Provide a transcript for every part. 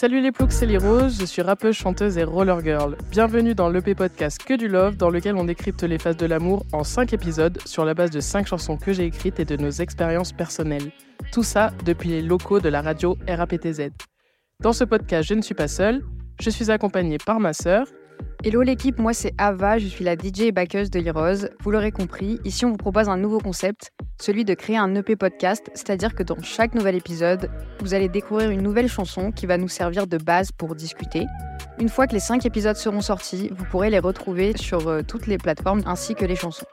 Salut les ploucs, c'est les Roses, je suis rappeuse, chanteuse et roller girl. Bienvenue dans l'EP podcast Que du Love, dans lequel on décrypte les phases de l'amour en 5 épisodes sur la base de 5 chansons que j'ai écrites et de nos expériences personnelles. Tout ça depuis les locaux de la radio RAPTZ. Dans ce podcast, je ne suis pas seule, je suis accompagnée par ma sœur, Hello l'équipe, moi c'est Ava, je suis la DJ et backeuse de Heroes. Vous l'aurez compris, ici on vous propose un nouveau concept, celui de créer un EP podcast, c'est-à-dire que dans chaque nouvel épisode, vous allez découvrir une nouvelle chanson qui va nous servir de base pour discuter. Une fois que les 5 épisodes seront sortis, vous pourrez les retrouver sur euh, toutes les plateformes ainsi que les chansons.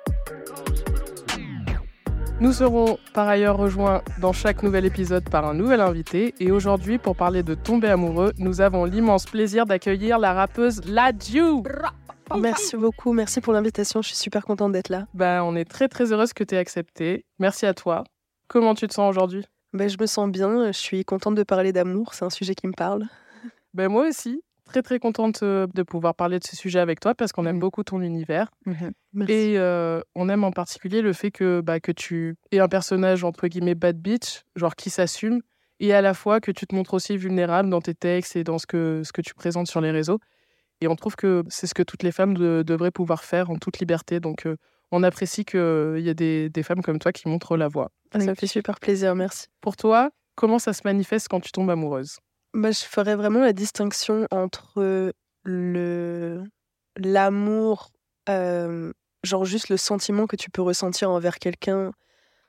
Nous serons par ailleurs rejoints dans chaque nouvel épisode par un nouvel invité. Et aujourd'hui, pour parler de tomber amoureux, nous avons l'immense plaisir d'accueillir la rappeuse Ladju. Merci beaucoup, merci pour l'invitation, je suis super contente d'être là. Ben, on est très très heureuse que tu aies accepté. Merci à toi. Comment tu te sens aujourd'hui? Ben, Je me sens bien, je suis contente de parler d'amour, c'est un sujet qui me parle. Ben, moi aussi très très contente euh, de pouvoir parler de ce sujet avec toi parce qu'on aime mmh. beaucoup ton univers. Mmh Et euh, on aime en particulier le fait que, bah, que tu es un personnage entre guillemets bad bitch, genre qui s'assume, et à la fois que tu te montres aussi vulnérable dans tes textes et dans ce que, ce que tu présentes sur les réseaux. Et on trouve que c'est ce que toutes les femmes devraient pouvoir faire en toute liberté. Donc euh, on apprécie qu'il y ait des, des, femmes comme toi qui montrent la voie. Ça me fait super plaisir, merci. Pour toi, comment ça se manifeste quand tu tombes amoureuse? Bah, je ferais vraiment la distinction entre le l'amour, genre juste le sentiment que tu peux ressentir envers quelqu'un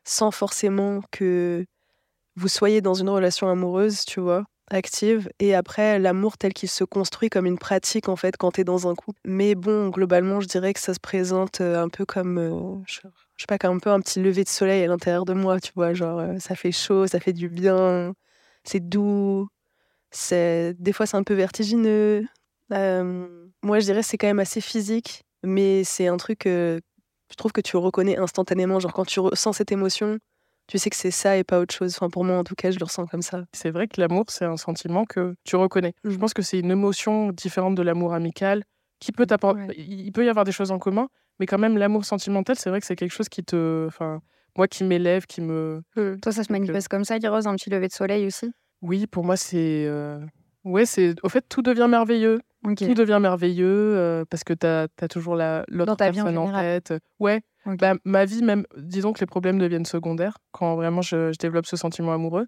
sans forcément que vous soyez dans une relation amoureuse, tu vois, active, et après l'amour tel qu'il se construit comme une pratique en fait quand tu es dans un couple. Mais bon, globalement, je dirais que ça se présente un peu comme, je, je sais pas, comme un peu un petit lever de soleil à l'intérieur de moi, tu vois, genre ça fait chaud, ça fait du bien, c'est doux, c'est des fois c'est un peu vertigineux. moi, je dirais c'est quand même assez physique, mais c'est un truc que je trouve que tu reconnais instantanément. Genre quand tu ressens cette émotion, tu sais que c'est ça et pas autre chose. Enfin, pour moi, en tout cas, je le ressens comme ça. C'est vrai que l'amour, c'est un sentiment que tu reconnais. Je mmh. pense que c'est une émotion différente de l'amour amical qui peut t'apporter. Il peut y avoir des choses en commun, mais quand même, l'amour sentimental, c'est vrai que c'est quelque chose qui te. Enfin, moi, qui m'élève, qui me. Mmh. Toi, ça se manifeste comme ça, Rose, un petit lever de soleil aussi? Oui, pour moi, c'est. Euh, ouais, c'est. Au fait, tout devient merveilleux. Tout devient merveilleux euh, parce que tu as, toujours l'autre personne en, tête. Ouais. Bah, ma vie, même, disons que les problèmes deviennent secondaires quand vraiment je, développe ce sentiment amoureux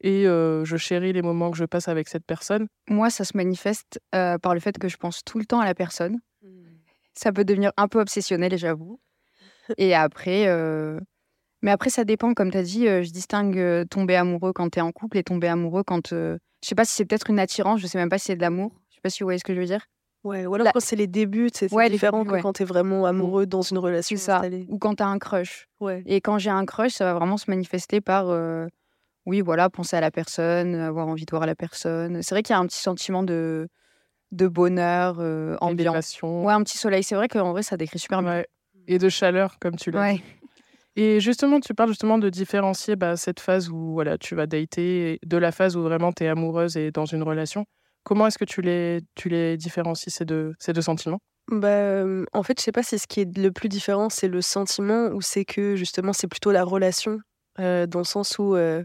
et euh, je chéris les moments que je passe avec cette personne. Moi, ça se manifeste par le fait que je pense tout le temps à la personne. Mmh. Ça peut devenir un peu obsessionnel, j'avoue. et après, mais après, ça dépend. Comme tu as dit, je distingue tomber amoureux quand tu es en couple et tomber amoureux quand. je sais pas si c'est peut-être une attirance, je sais même pas si c'est de l'amour. Je sais pas si vous voyez ce que je veux dire. Ouais, ou alors quand c'est les débuts, c'est différent que quand tu es vraiment amoureux dans une relation. ça. Ou quand tu as un crush. Ouais. Et quand j'ai un crush, ça va vraiment se manifester par. oui, voilà, penser à la personne, avoir envie de voir la personne. C'est vrai qu'il y a un petit sentiment de, de bonheur, ambiant. Ouais, un petit soleil. C'est vrai qu'en vrai, ça décrit super bien. Et de chaleur, comme tu l'as dit. Et justement, tu parles justement de différencier bah, cette phase où voilà, tu vas dater de la phase où vraiment tu es amoureuse et dans une relation. Comment est-ce que tu les, différencies, ces deux, sentiments? Bah, En fait, je sais pas si ce qui est le plus différent, c'est le sentiment ou c'est que justement, c'est plutôt la relation, dans le sens où, euh,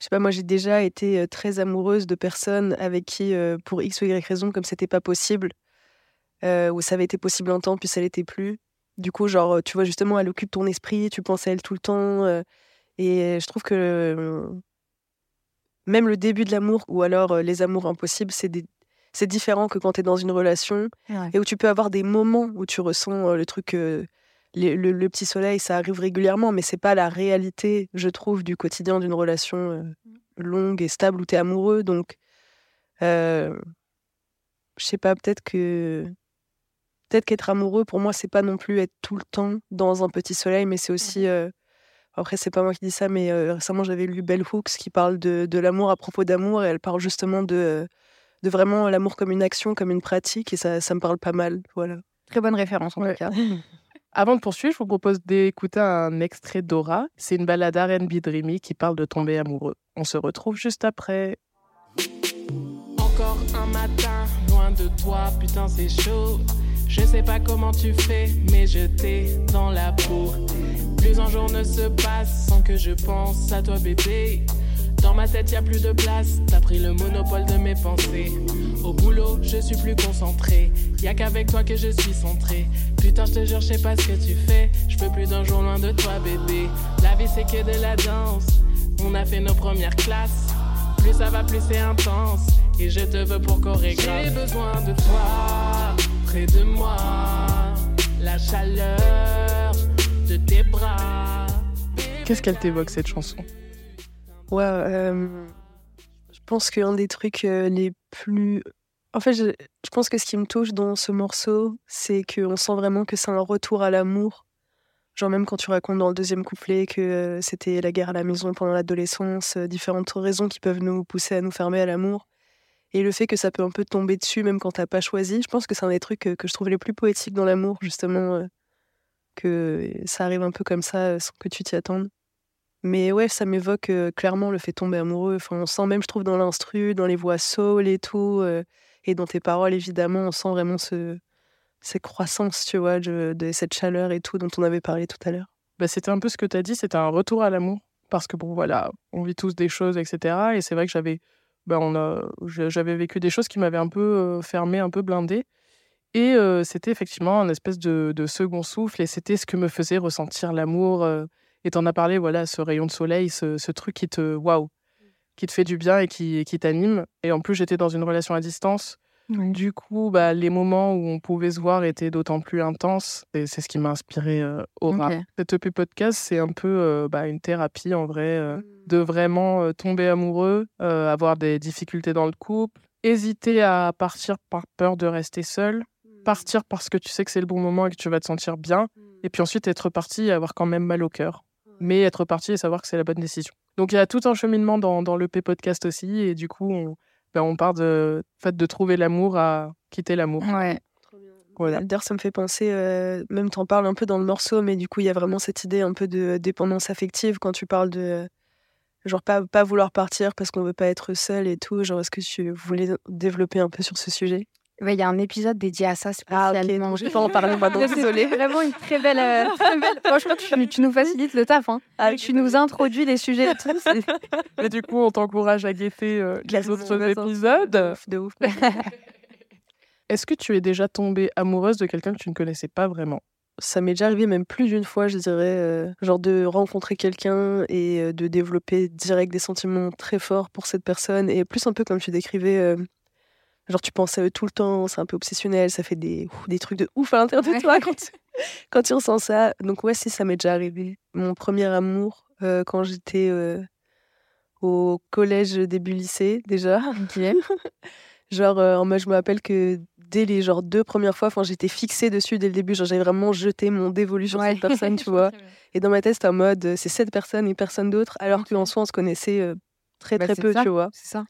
je sais pas, moi j'ai déjà été très amoureuse de personnes avec qui, pour X ou Y raison, comme c'était pas possible, ou ça avait été possible un temps, puis ça l'était plus, du coup, genre, tu vois, justement, elle occupe ton esprit, tu penses à elle tout le temps. Euh, et je trouve que euh, même le début de l'amour ou alors euh, les amours impossibles, c'est c'est différent que quand tu es dans une relation et où tu peux avoir des moments où tu ressens le truc, le, petit soleil, ça arrive régulièrement, mais c'est pas la réalité, je trouve, du quotidien d'une relation longue et stable où tu es amoureux. Donc, je sais pas, peut-être que peut-être qu'être amoureux, pour moi, c'est pas non plus être tout le temps dans un petit soleil, mais c'est aussi. Euh, après, c'est pas moi qui dis ça, mais euh, récemment, j'avais lu Bell Hooks qui parle de, de l'amour à propos d'amour, et elle parle justement de, de vraiment l'amour comme une action, comme une pratique, et ça, ça me parle pas mal. Voilà. Très bonne référence, en tout cas. Avant de poursuivre, je vous propose d'écouter un extrait d'Aura. C'est une balade R&B dreamy qui parle de tomber amoureux. On se retrouve juste après. Encore un matin, loin de toi, putain c'est chaud. Je sais pas comment tu fais, mais je t'ai dans la peau. Plus un jour ne se passe sans que je pense à toi, bébé. Dans ma tête, y a plus de place. T'as pris le monopole de mes pensées. Au boulot, je suis plus concentré. Y a qu'avec toi que je suis centré. Putain, je te jure, je sais pas ce que tu fais. Je peux plus d'un jour loin de toi, bébé. La vie, c'est que de la danse. On a fait nos premières classes. Plus ça va, plus c'est intense. Et je te veux pour chorégraphe. J'ai besoin de toi, près de moi. La chaleur de tes bras. Qu'est-ce qu'elle t'évoque cette chanson? Ouais, euh, je pense qu'un des trucs euh, les plus. En fait, je, je, pense que ce qui me touche dans ce morceau, c'est qu'on sent vraiment que c'est un retour à l'amour. Genre, même quand tu racontes dans le deuxième couplet que euh, c'était la guerre à la maison pendant l'adolescence, différentes raisons qui peuvent nous pousser à nous fermer à l'amour. Et le fait que ça peut un peu tomber dessus, même quand t'as pas choisi, je pense que c'est un des trucs que, que, je trouve les plus poétiques dans l'amour, justement, que ça arrive un peu comme ça sans que tu t'y attendes. Mais ouais, ça m'évoque clairement le fait tomber amoureux. Enfin, on sent même, je trouve, dans l'instru, dans les voix soul et tout, et dans tes paroles, évidemment, on sent vraiment ce, cette croissance, tu vois, de, cette chaleur et tout dont on avait parlé tout à l'heure? Bah, c'était un peu ce que tu as dit, c'était un retour à l'amour. Parce que bon, voilà, on vit tous des choses, etc. Et c'est vrai que j'avais bah, on a, j'avais vécu des choses qui m'avaient un peu fermé, un peu blindé. Et c'était effectivement un espèce de, second souffle. Et c'était ce que me faisait ressentir l'amour et t'en as parlé, voilà, ce rayon de soleil, ce, truc qui te, waouh, qui te fait du bien et qui, qui t'anime. Et en plus, j'étais dans une relation à distance. Du coup, bah, les moments où on pouvait se voir étaient d'autant plus intenses. Et c'est ce qui m'a inspiré euh, Aura. Cette EP podcast, c'est un peu euh, bah, une thérapie en vrai, euh, mmh. de vraiment tomber amoureux, avoir des difficultés dans le couple, hésiter à partir par peur de rester seul, mmh. partir parce que tu sais que c'est le bon moment et que tu vas te sentir bien, mmh. et puis ensuite être parti et avoir quand même mal au cœur mais être parti et savoir que c'est la bonne décision. Donc il y a tout un cheminement dans, dans l'EP podcast aussi, et du coup, on, ben, on part de fait de trouver l'amour à quitter l'amour. Ouais. Voilà. D'ailleurs, ça me fait penser, euh, même tu en parles un peu dans le morceau, mais du coup, il y a vraiment cette idée un peu de dépendance affective quand tu parles de, genre, pas, pas vouloir partir parce qu'on veut pas être seul et tout. Genre, est-ce que tu voulais développer un peu sur ce sujet? Il y a un épisode dédié à ça spécialement. Ah, ok, je vais pas en parler, moi, donc désolée. vraiment une très belle. Euh, Franchement, tu, tu, nous facilites le taf. Hein. Ah, tu nous introduis les sujets. Mais du coup, on t'encourage à guetter euh, les autres épisodes. De ouf. Est-ce que tu es déjà tombée amoureuse de quelqu'un que tu ne connaissais pas vraiment? Ça m'est déjà arrivé même plus d'une fois, je dirais, euh, genre de rencontrer quelqu'un et de développer direct des sentiments très forts pour cette personne et plus un peu comme tu décrivais Genre, tu penses à eux tout le temps, c'est un peu obsessionnel, ça fait des, des trucs de ouf à l'intérieur de toi quand tu, quand tu ressens ça. Donc, ouais, si, ça m'est déjà arrivé. Mon premier amour, euh, quand j'étais euh, au collège début lycée, déjà. genre, euh, en moi, je me rappelle que dès les genre, deux premières fois, j'étais fixée dessus dès le début. Genre, j'avais vraiment jeté mon dévolu sur cette personne, tu vois. Et dans ma tête, c'était en mode, c'est cette personne et personne d'autre, alors qu'en soi, on se connaissait très, bah, très peu, tu vois. C'est ça.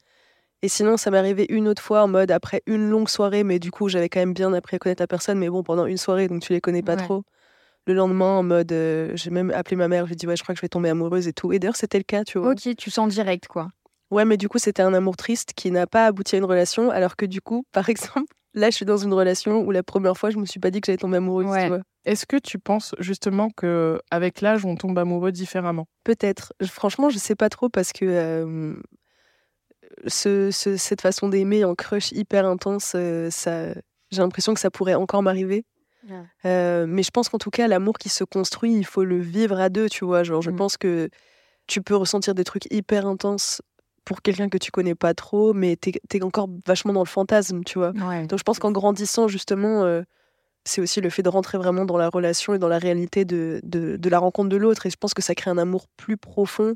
Et sinon, ça m'est arrivé une autre fois en mode après une longue soirée, mais du coup, j'avais quand même bien appris à connaître la personne, mais bon, pendant une soirée, donc tu les connais pas trop. Le lendemain, en mode, euh, j'ai même appelé ma mère, je lui ai dit, ouais, je crois que je vais tomber amoureuse et tout. Et d'ailleurs, c'était le cas, tu vois. Ok, tu sens direct, quoi. Ouais, mais du coup, c'était un amour triste qui n'a pas abouti à une relation, alors que du coup, par exemple, là, je suis dans une relation où la première fois, je me suis pas dit que j'allais tomber amoureuse, tu vois. Est-ce que tu penses justement que avec l'âge, on tombe amoureux différemment? Peut-être. Franchement, je sais pas trop parce que euh, ce, cette façon d'aimer en crush hyper intense, euh, ça, j'ai l'impression que ça pourrait encore m'arriver. Euh, mais je pense qu'en tout cas, l'amour qui se construit, il faut le vivre à deux, tu vois. Genre, je mm. pense que tu peux ressentir des trucs hyper intenses pour quelqu'un que tu connais pas trop, mais tu es, encore vachement dans le fantasme, tu vois. Donc je pense qu'en grandissant, justement, euh, c'est aussi le fait de rentrer vraiment dans la relation et dans la réalité de, de, de la rencontre de l'autre. Et je pense que ça crée un amour plus profond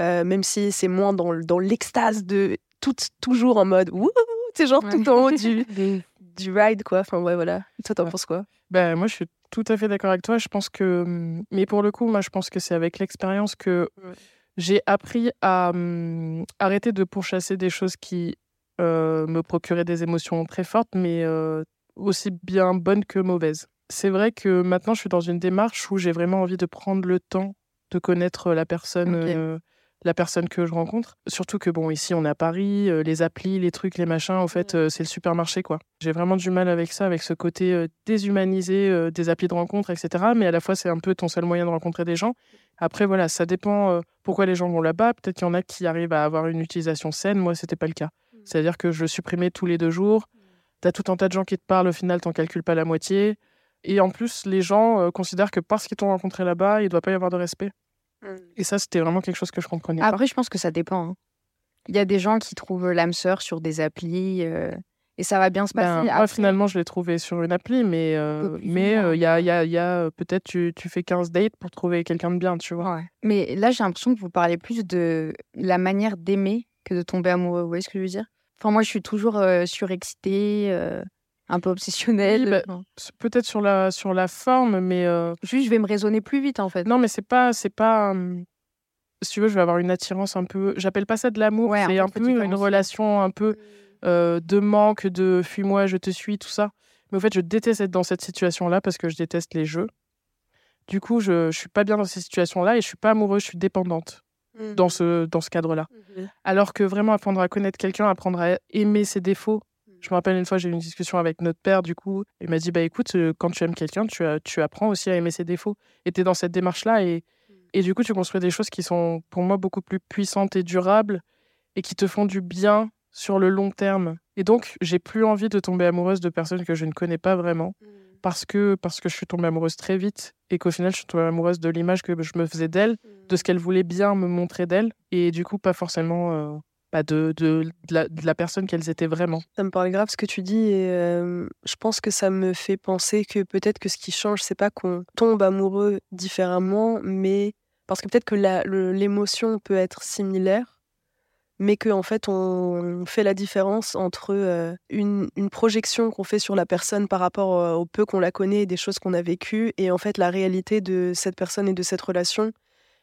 euh, même si c'est moins dans, dans l'extase de tout, toujours en mode wouh, c'est genre tout en haut du, du ride, quoi. Enfin, ouais, voilà. toi, t'en penses quoi? Ben, Moi, je suis tout à fait d'accord avec toi. Je pense que. Hum, mais pour le coup, moi, je pense que c'est avec l'expérience que j'ai appris à hum, arrêter de pourchasser des choses qui euh, me procuraient des émotions très fortes, mais euh, aussi bien bonnes que mauvaises. C'est vrai que maintenant, je suis dans une démarche où j'ai vraiment envie de prendre le temps de connaître la personne la personne que je rencontre. Surtout que, bon, ici, on est à Paris, euh, les applis, les trucs, les machins, en fait, euh, c'est le supermarché, quoi. J'ai vraiment du mal avec ça, avec ce côté euh, déshumanisé des applis de rencontre, etc. Mais à la fois, c'est un peu ton seul moyen de rencontrer des gens. Après, voilà, ça dépend pourquoi les gens vont là-bas. Peut-être qu'il y en a qui arrivent à avoir une utilisation saine. Moi, c'était pas le cas. Mmh. C'est-à-dire que je le supprimais tous les deux jours. Mmh. Tu as tout un tas de gens qui te parlent, au final, t'en calcules pas la moitié. Et en plus, les gens considèrent que parce qu'ils t'ont rencontré là-bas, il ne doit pas y avoir de respect. Et ça, c'était vraiment quelque chose que je comprenais. Après, je pense que ça dépend. Hein. Il y a des gens qui trouvent l'âme sœur sur des applis euh, et ça va bien se ben, passer. moi, finalement, je l'ai trouvé sur une appli, mais euh, mais euh, il y a, y a, y a peut-être tu, tu, fais 15 dates pour trouver quelqu'un de bien, tu vois. Mais là, j'ai l'impression que vous parlez plus de la manière d'aimer que de tomber amoureux. Vous voyez ce que je veux dire? Enfin, moi, je suis toujours surexcitée un peu obsessionnel. Bah, peut-être sur la, sur la forme, mais. Euh, Juste, je vais me raisonner plus vite, en fait. Non, mais c'est pas. C'est pas si tu veux, je vais avoir une attirance un peu. J'appelle pas ça de l'amour, c'est un peu une relation un peu euh, de manque, de fuis-moi, je te suis, tout ça. Mais en fait, je déteste être dans cette situation-là parce que je déteste les jeux. Du coup, je, je suis pas bien dans ces situations-là et je suis pas amoureuse, je suis dépendante dans mmh. ce, dans ce cadre-là. Mmh Alors que vraiment apprendre à connaître quelqu'un, apprendre à aimer ses défauts, je me rappelle une fois, j'ai eu une discussion avec notre père, du coup, il m'a dit Bah écoute, euh, quand tu aimes quelqu'un, tu, tu apprends aussi à aimer ses défauts. Et tu es dans cette démarche-là, et, et du coup, tu construis des choses qui sont pour moi beaucoup plus puissantes et durables, et qui te font du bien sur le long terme. Et donc, j'ai plus envie de tomber amoureuse de personnes que je ne connais pas vraiment, mmh. parce que, parce que je suis tombée amoureuse très vite, et qu'au final, je suis tombée amoureuse de l'image que je me faisais d'elle, de mmh. ce qu'elle voulait bien me montrer d'elle, et du coup, pas forcément. Euh, de, de, la, personne qu'elles étaient vraiment. Ça me parle grave ce que tu dis et je pense que ça me fait penser que peut-être que ce qui change, c'est pas qu'on tombe amoureux différemment, mais parce que peut-être que l'émotion peut être similaire, mais qu'en en fait on fait la différence entre une, une, projection qu'on fait sur la personne par rapport au peu qu'on la connaît et des choses qu'on a vécues, et en fait la réalité de cette personne et de cette relation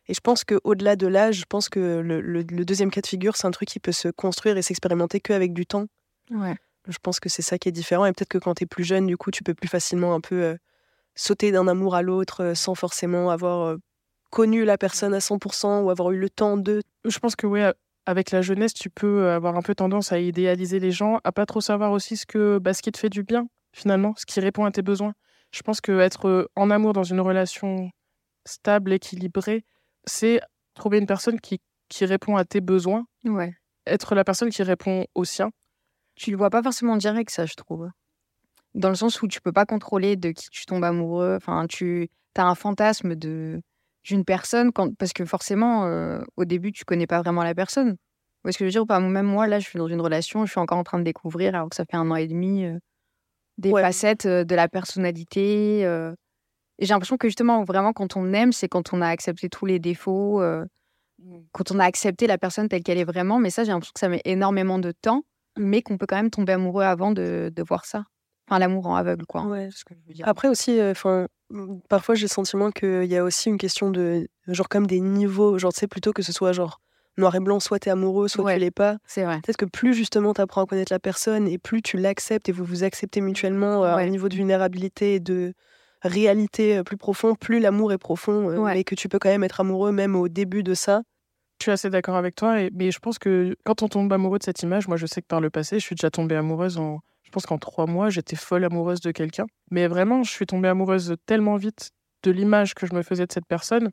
et je pense qu'au-delà de l'âge, je pense que le, deuxième cas de figure, c'est un truc qui peut se construire et s'expérimenter qu'avec du temps. Ouais. Je pense que c'est ça qui est différent. Et peut-être que quand tu es plus jeune, du coup, tu peux plus facilement un peu euh, sauter d'un amour à l'autre euh, sans forcément avoir euh, connu la personne à 100% ou avoir eu le temps de. Je pense que oui, avec la jeunesse, tu peux avoir un peu tendance à idéaliser les gens, à pas trop savoir aussi ce, que, bah, ce qui te fait du bien, finalement, ce qui répond à tes besoins. Je pense que être en amour dans une relation stable, équilibrée, c'est trouver une personne qui, qui répond à tes besoins. Ouais. Être la personne qui répond aux siens. Tu le vois pas forcément direct, ça, je trouve. Dans le sens où tu peux pas contrôler de qui tu tombes amoureux. Enfin, tu as un fantasme de d'une personne quand... parce que forcément, euh, au début, tu connais pas vraiment la personne. Ou est-ce que je veux dire, même moi, là, je suis dans une relation, je suis encore en train de découvrir, alors que ça fait un an et demi, euh, des facettes euh, de la personnalité, et j'ai l'impression que justement, vraiment, quand on aime, c'est quand on a accepté tous les défauts, euh, mmh. quand on a accepté la personne telle qu'elle est vraiment. Mais ça, j'ai l'impression que ça met énormément de temps, mais qu'on peut quand même tomber amoureux avant de, de voir ça. Enfin, l'amour en aveugle, quoi. Ouais. Ce que je veux dire. Après aussi, euh, enfin, mmh, parfois j'ai le sentiment qu'il y a aussi une question de, genre, comme des niveaux. Genre, tu sais, plutôt que ce soit genre noir et blanc, soit t'es amoureux, soit tu l'es pas. C'est vrai. Peut-être que plus justement t'apprends à connaître la personne et plus tu l'acceptes et vous vous acceptez mutuellement euh, au niveau de vulnérabilité et de réalité euh, plus profonde, plus l'amour est profond, euh, mais que tu peux quand même être amoureux même au début de ça. Je suis assez d'accord avec toi, et, mais je pense que quand on tombe amoureux de cette image, moi je sais que par le passé, je suis déjà tombée amoureuse en. Je pense qu'en trois mois, j'étais folle amoureuse de quelqu'un. Mais vraiment, je suis tombée amoureuse tellement vite de l'image que je me faisais de cette personne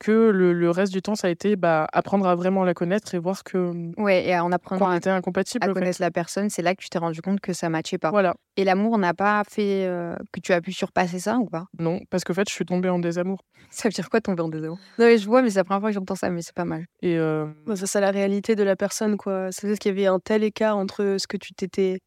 que le, reste du temps, ça a été bah, apprendre à vraiment la connaître et voir que. Mmh, ouais, et en apprenant à, était incompatible, à connaître la personne, c'est là que tu t'es rendu compte que ça matchait pas. Voilà. Et l'amour n'a pas fait euh, que tu as pu surpasser ça ou pas? Non, parce qu'en fait, je suis tombée en désamour. Ça veut dire quoi tomber en désamour? Non, mais je vois, mais c'est la première fois que j'entends ça, mais c'est pas mal. Et euh... bah, ça, c'est la réalité de la personne, quoi. C'est qu'il y avait un tel écart entre ce que tu t'étais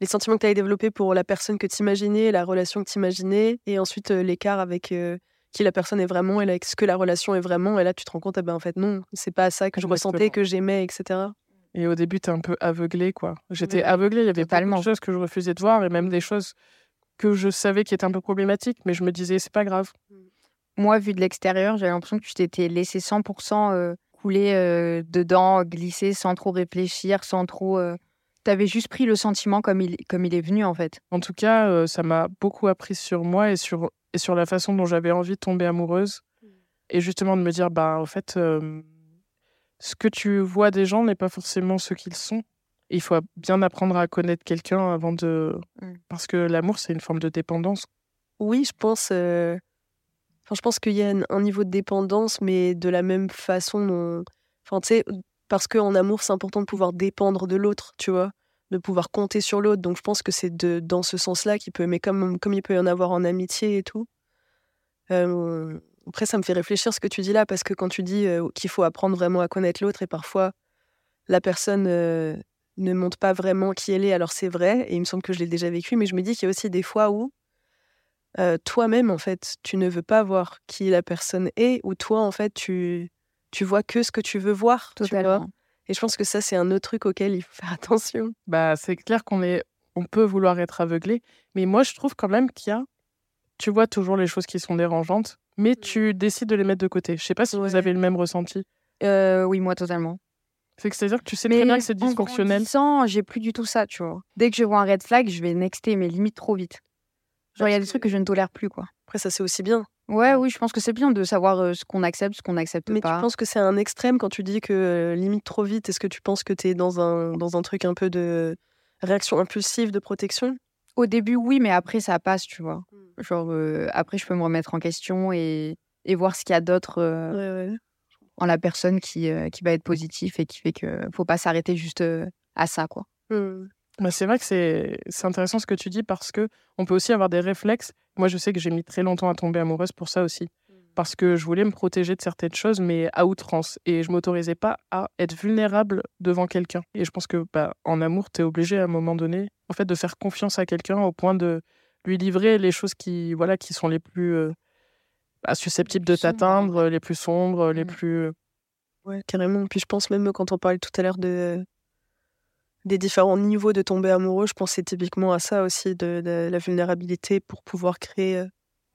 les sentiments que tu avais développés pour la personne que tu imaginais, la relation que tu imaginais, et ensuite euh, l'écart avec euh, qui la personne est vraiment et ce que la relation est vraiment. Et là, tu te rends compte, eh ben, en fait, non, c'est pas ça que je ressentais, que j'aimais, etc. Et au début, tu es un peu aveuglé, quoi. J'étais aveuglée, il y avait pas de choses que je refusais de voir et même des choses que je savais qui étaient un peu problématiques, mais je me disais, c'est pas grave. Mm. Moi, vu de l'extérieur, j'avais l'impression que tu t'étais laissé 100% euh, couler euh, dedans, glisser sans trop réfléchir, sans trop. Euh, tu avais juste pris le sentiment comme il, comme il est venu, en fait. En tout cas, ça m'a beaucoup appris sur moi et sur et sur la façon dont j'avais envie de tomber amoureuse. Mmh. Et justement de me dire, bah, en fait, ce que tu vois des gens n'est pas forcément ce qu'ils sont. il faut bien apprendre à connaître quelqu'un avant de. Mmh. Parce que l'amour, c'est une forme de dépendance. Oui, je pense. Euh, enfin, je pense qu'il y a un, niveau de dépendance, mais de la même façon. Enfin, tu sais, parce qu'en amour, c'est important de pouvoir dépendre de l'autre, tu vois, de pouvoir compter sur l'autre. Donc, je pense que c'est dans ce sens-là qu'il peut, mais comme, il peut y en avoir en amitié et tout. Euh, après, ça me fait réfléchir ce que tu dis là, parce que quand tu dis euh, qu'il faut apprendre vraiment à connaître l'autre, et parfois la personne euh, ne montre pas vraiment qui elle est, alors c'est vrai, et il me semble que je l'ai déjà vécu, mais je me dis qu'il y a aussi des fois où toi-même, en fait, tu ne veux pas voir qui la personne est, ou toi, en fait, tu, tu vois que ce que tu veux voir. Totalement. et je pense que ça, c'est un autre truc auquel il faut faire attention. Bah, c'est clair qu'on est, on peut vouloir être aveuglé, mais moi, je trouve quand même qu'il y a, tu vois toujours les choses qui sont dérangeantes, mais tu décides de les mettre de côté. Je sais pas si vous avez le même ressenti. Euh, oui, moi totalement. C'est-à-dire que tu sais très bien que c'est dysfonctionnel. Sans, j'ai plus du tout ça, tu vois. Dès que je vois un red flag, je vais nexter, mais limite trop vite. Genre, il y a des trucs que je ne tolère plus, quoi. Après, ça, c'est aussi bien. Ouais, oui, je pense que c'est bien de savoir ce qu'on accepte, ce qu'on n'accepte pas. Mais tu penses que c'est un extrême quand tu dis que limite trop vite? Est-ce que tu penses que tu es dans un, dans un truc un peu de réaction impulsive, de protection? Au début, oui, mais après, ça passe, tu vois. Mmh. Genre, après, je peux me remettre en question et et voir ce qu'il y a d'autre euh, en la personne qui, euh, qui va être positif et qui fait que faut pas s'arrêter juste à ça quoi. Mmh. Bah, c'est vrai que c'est intéressant ce que tu dis parce que on peut aussi avoir des réflexes. Moi, je sais que j'ai mis très longtemps à tomber amoureuse pour ça aussi. Mmh. Parce que je voulais me protéger de certaines choses, mais à outrance. Et je m'autorisais pas à être vulnérable devant quelqu'un. Et je pense que bah, en amour, tu es obligé à un moment donné en fait, de faire confiance à quelqu'un au point de lui livrer les choses qui, voilà, qui sont les plus bah, susceptibles de t'atteindre, les plus sombres, les mmh. plus. Ouais, carrément. Puis je pense même quand on parlait tout à l'heure de des différents niveaux de tomber amoureux, je pensais typiquement à ça aussi, de, la vulnérabilité pour pouvoir créer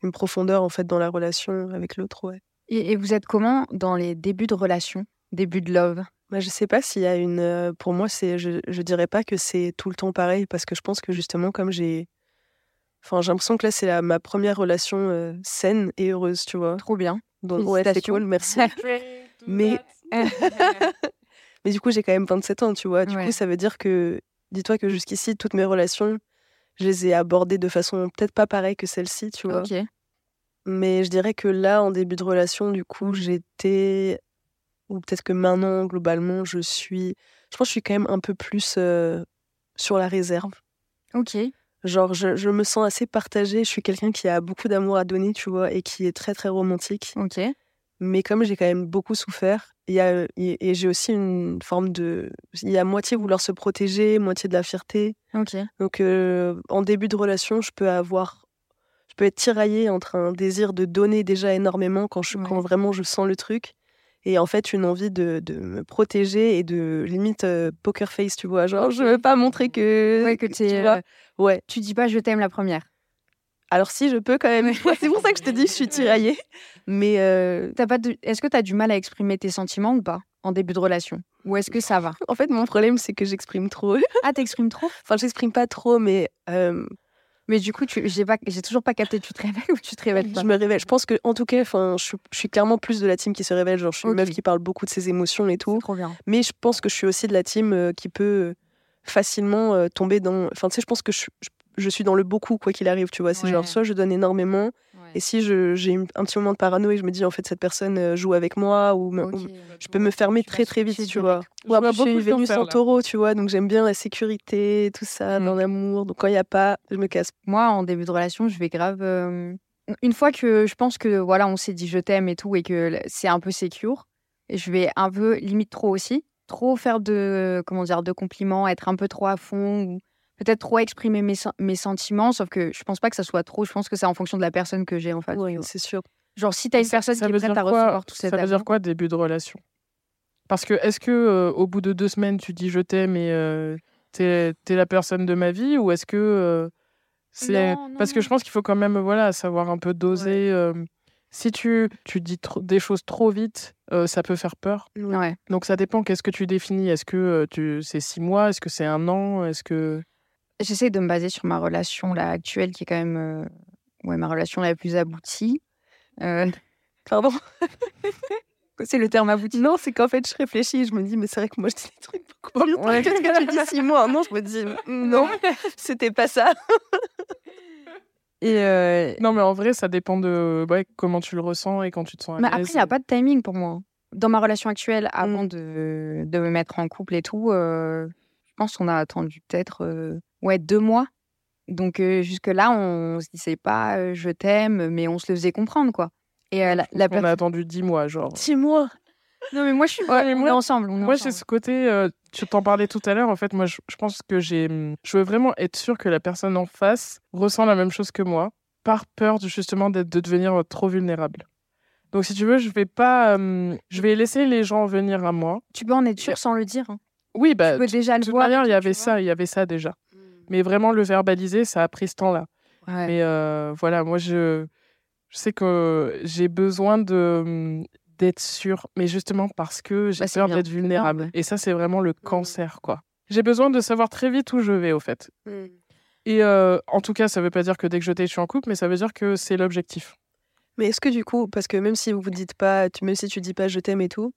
une profondeur en fait dans la relation avec l'autre. Ouais. Et, vous êtes comment dans les débuts de relation, début de love? Bah, Je sais pas s'il y a une. Pour moi, c'est, je, je dirais pas que c'est tout le temps pareil parce que je pense que justement, comme j'ai Enfin, j'ai l'impression que là, c'est ma première relation euh, saine et heureuse, tu vois. Trop bien. Donc, ouais, c'est cool, merci. Mais... Mais du coup, j'ai quand même 27 ans, tu vois. Du coup, ça veut dire que, dis-toi que jusqu'ici, toutes mes relations, je les ai abordées de façon peut-être pas pareille que celle-ci, tu vois. Mais je dirais que là, en début de relation, du coup, j'étais. Ou peut-être que maintenant, globalement, je suis. Je pense que je suis quand même un peu plus euh, sur la réserve. Ok. Genre, je, me sens assez partagée. Je suis quelqu'un qui a beaucoup d'amour à donner, tu vois, et qui est très, très romantique. Ok. Mais comme j'ai quand même beaucoup souffert, il y a, et j'ai aussi une forme de. Il y a moitié vouloir se protéger, moitié de la fierté. Ok. Donc, euh, en début de relation, je peux avoir. Je peux être tiraillée entre un désir de donner déjà énormément quand, je, quand vraiment je sens le truc et en fait une envie de, de me protéger et de limite euh, poker face tu vois genre je veux pas montrer que ouais, que tu euh, ouais tu dis pas je t'aime la première alors si je peux quand même c'est pour ça que je te dis que je suis tiraillée mais euh... pas est-ce que tu as du mal à exprimer tes sentiments ou pas en début de relation? Ou est-ce que ça va? En fait mon problème c'est que j'exprime trop ah t'exprimes trop? Enfin j'exprime pas trop mais euh, mais du coup, j'ai pas, j'ai toujours pas capté. Tu te réveilles ou tu te réveilles pas? Je me réveille. Je pense que, en tout cas, enfin, je, suis clairement plus de la team qui se révèle. Genre, je suis une meuf qui parle beaucoup de ses émotions et tout. Trop bien. Mais je pense que je suis aussi de la team euh, qui peut facilement tomber dans. Enfin, tu sais, je pense que je, je, suis dans le beaucoup quoi qu'il arrive. Tu vois, c'est genre soit je donne énormément, et si j'ai un petit moment de parano et je me dis en fait cette personne euh, joue avec moi ou, je peux me fermer très très vite, tu vois. Ou après je suis Vénus en taureau, tu vois, donc j'aime bien la sécurité, tout ça, dans mm. l'amour. Donc quand il n'y a pas, je me casse. Moi, en début de relation, je vais grave. Euh, une fois que je pense que voilà, on s'est dit je t'aime et tout et que c'est un peu secure, je vais un peu limite trop aussi, trop faire de comment dire de compliments, être un peu trop à fond ou peut-être trop exprimer mes, mes, sentiments, sauf que je pense pas que ça soit trop. Je pense que c'est en fonction de la personne que j'ai en fait. Oui, c'est sûr. Genre, si tu as une personne qui est prête à recevoir tout Ça veut dire quoi, début de relation? Parce que est-ce que euh, au bout de deux semaines, tu dis je t'aime et euh, t'es es la personne de ma vie ou est-ce que euh, c'est parce que je pense qu'il faut quand même voilà savoir un peu doser. si tu, tu dis des choses trop vite, ça peut faire peur. Ouais. Donc ça dépend. Qu'est-ce que tu définis? Est-ce que tu c'est six mois? Est-ce que c'est un an? Est-ce que J'essaie de me baser sur ma relation là, actuelle, qui est quand même euh, ouais, ma relation la plus aboutie. Euh, Pardon C'est le terme abouti. Non, c'est qu'en fait, je réfléchis, je me dis, mais c'est vrai que moi, je dis des trucs beaucoup plus ouais. Qu'est-ce que tu dis six mois Non, je me dis, non, c'était pas ça. Et euh, Non, mais en vrai, ça dépend de ouais, comment tu le ressens et quand tu te sens à Mais après, il n'y a pas de timing pour moi. Dans ma relation actuelle, avant mmh. de, de, me mettre en couple et tout, euh, je pense qu'on a attendu peut-être euh, ouais, deux mois. Donc, jusque-là, on se disait pas je t'aime, mais on se le faisait comprendre, quoi. Et la, On a attendu dix mois, genre. Dix mois non, mais moi, je suis. Ouais, on est ensemble. moi, j'ai ce côté. Euh, tu t'en parlais tout à l'heure. En fait, moi, je, pense que j'ai. Hum, je veux vraiment être sûr que la personne en face ressent la même chose que moi, par peur justement de devenir euh, trop vulnérable. Donc, si tu veux, je vais pas. Hum, je vais laisser les gens venir à moi. Tu peux en être sûr sans le dire. Hein. Oui, bah. Tu peux déjà le voir. il y avait ça. Il y avait ça déjà. Mais vraiment, le verbaliser, ça a pris ce temps-là. Mais euh, voilà, moi, je. Je sais que j'ai besoin de hum, d'être sûr, mais justement parce que j'ai bah, peur d'être vulnérable. Et ça, c'est vraiment le mmh. cancer, quoi. J'ai besoin de savoir très vite où je vais, au fait. Mmh. Et euh, en tout cas, ça ne veut pas dire que dès que je t'ai, je suis en couple, mais ça veut dire que c'est l'objectif. Mais est-ce que du coup, parce que même si vous dites pas, même si tu dis pas je t'aime et tout,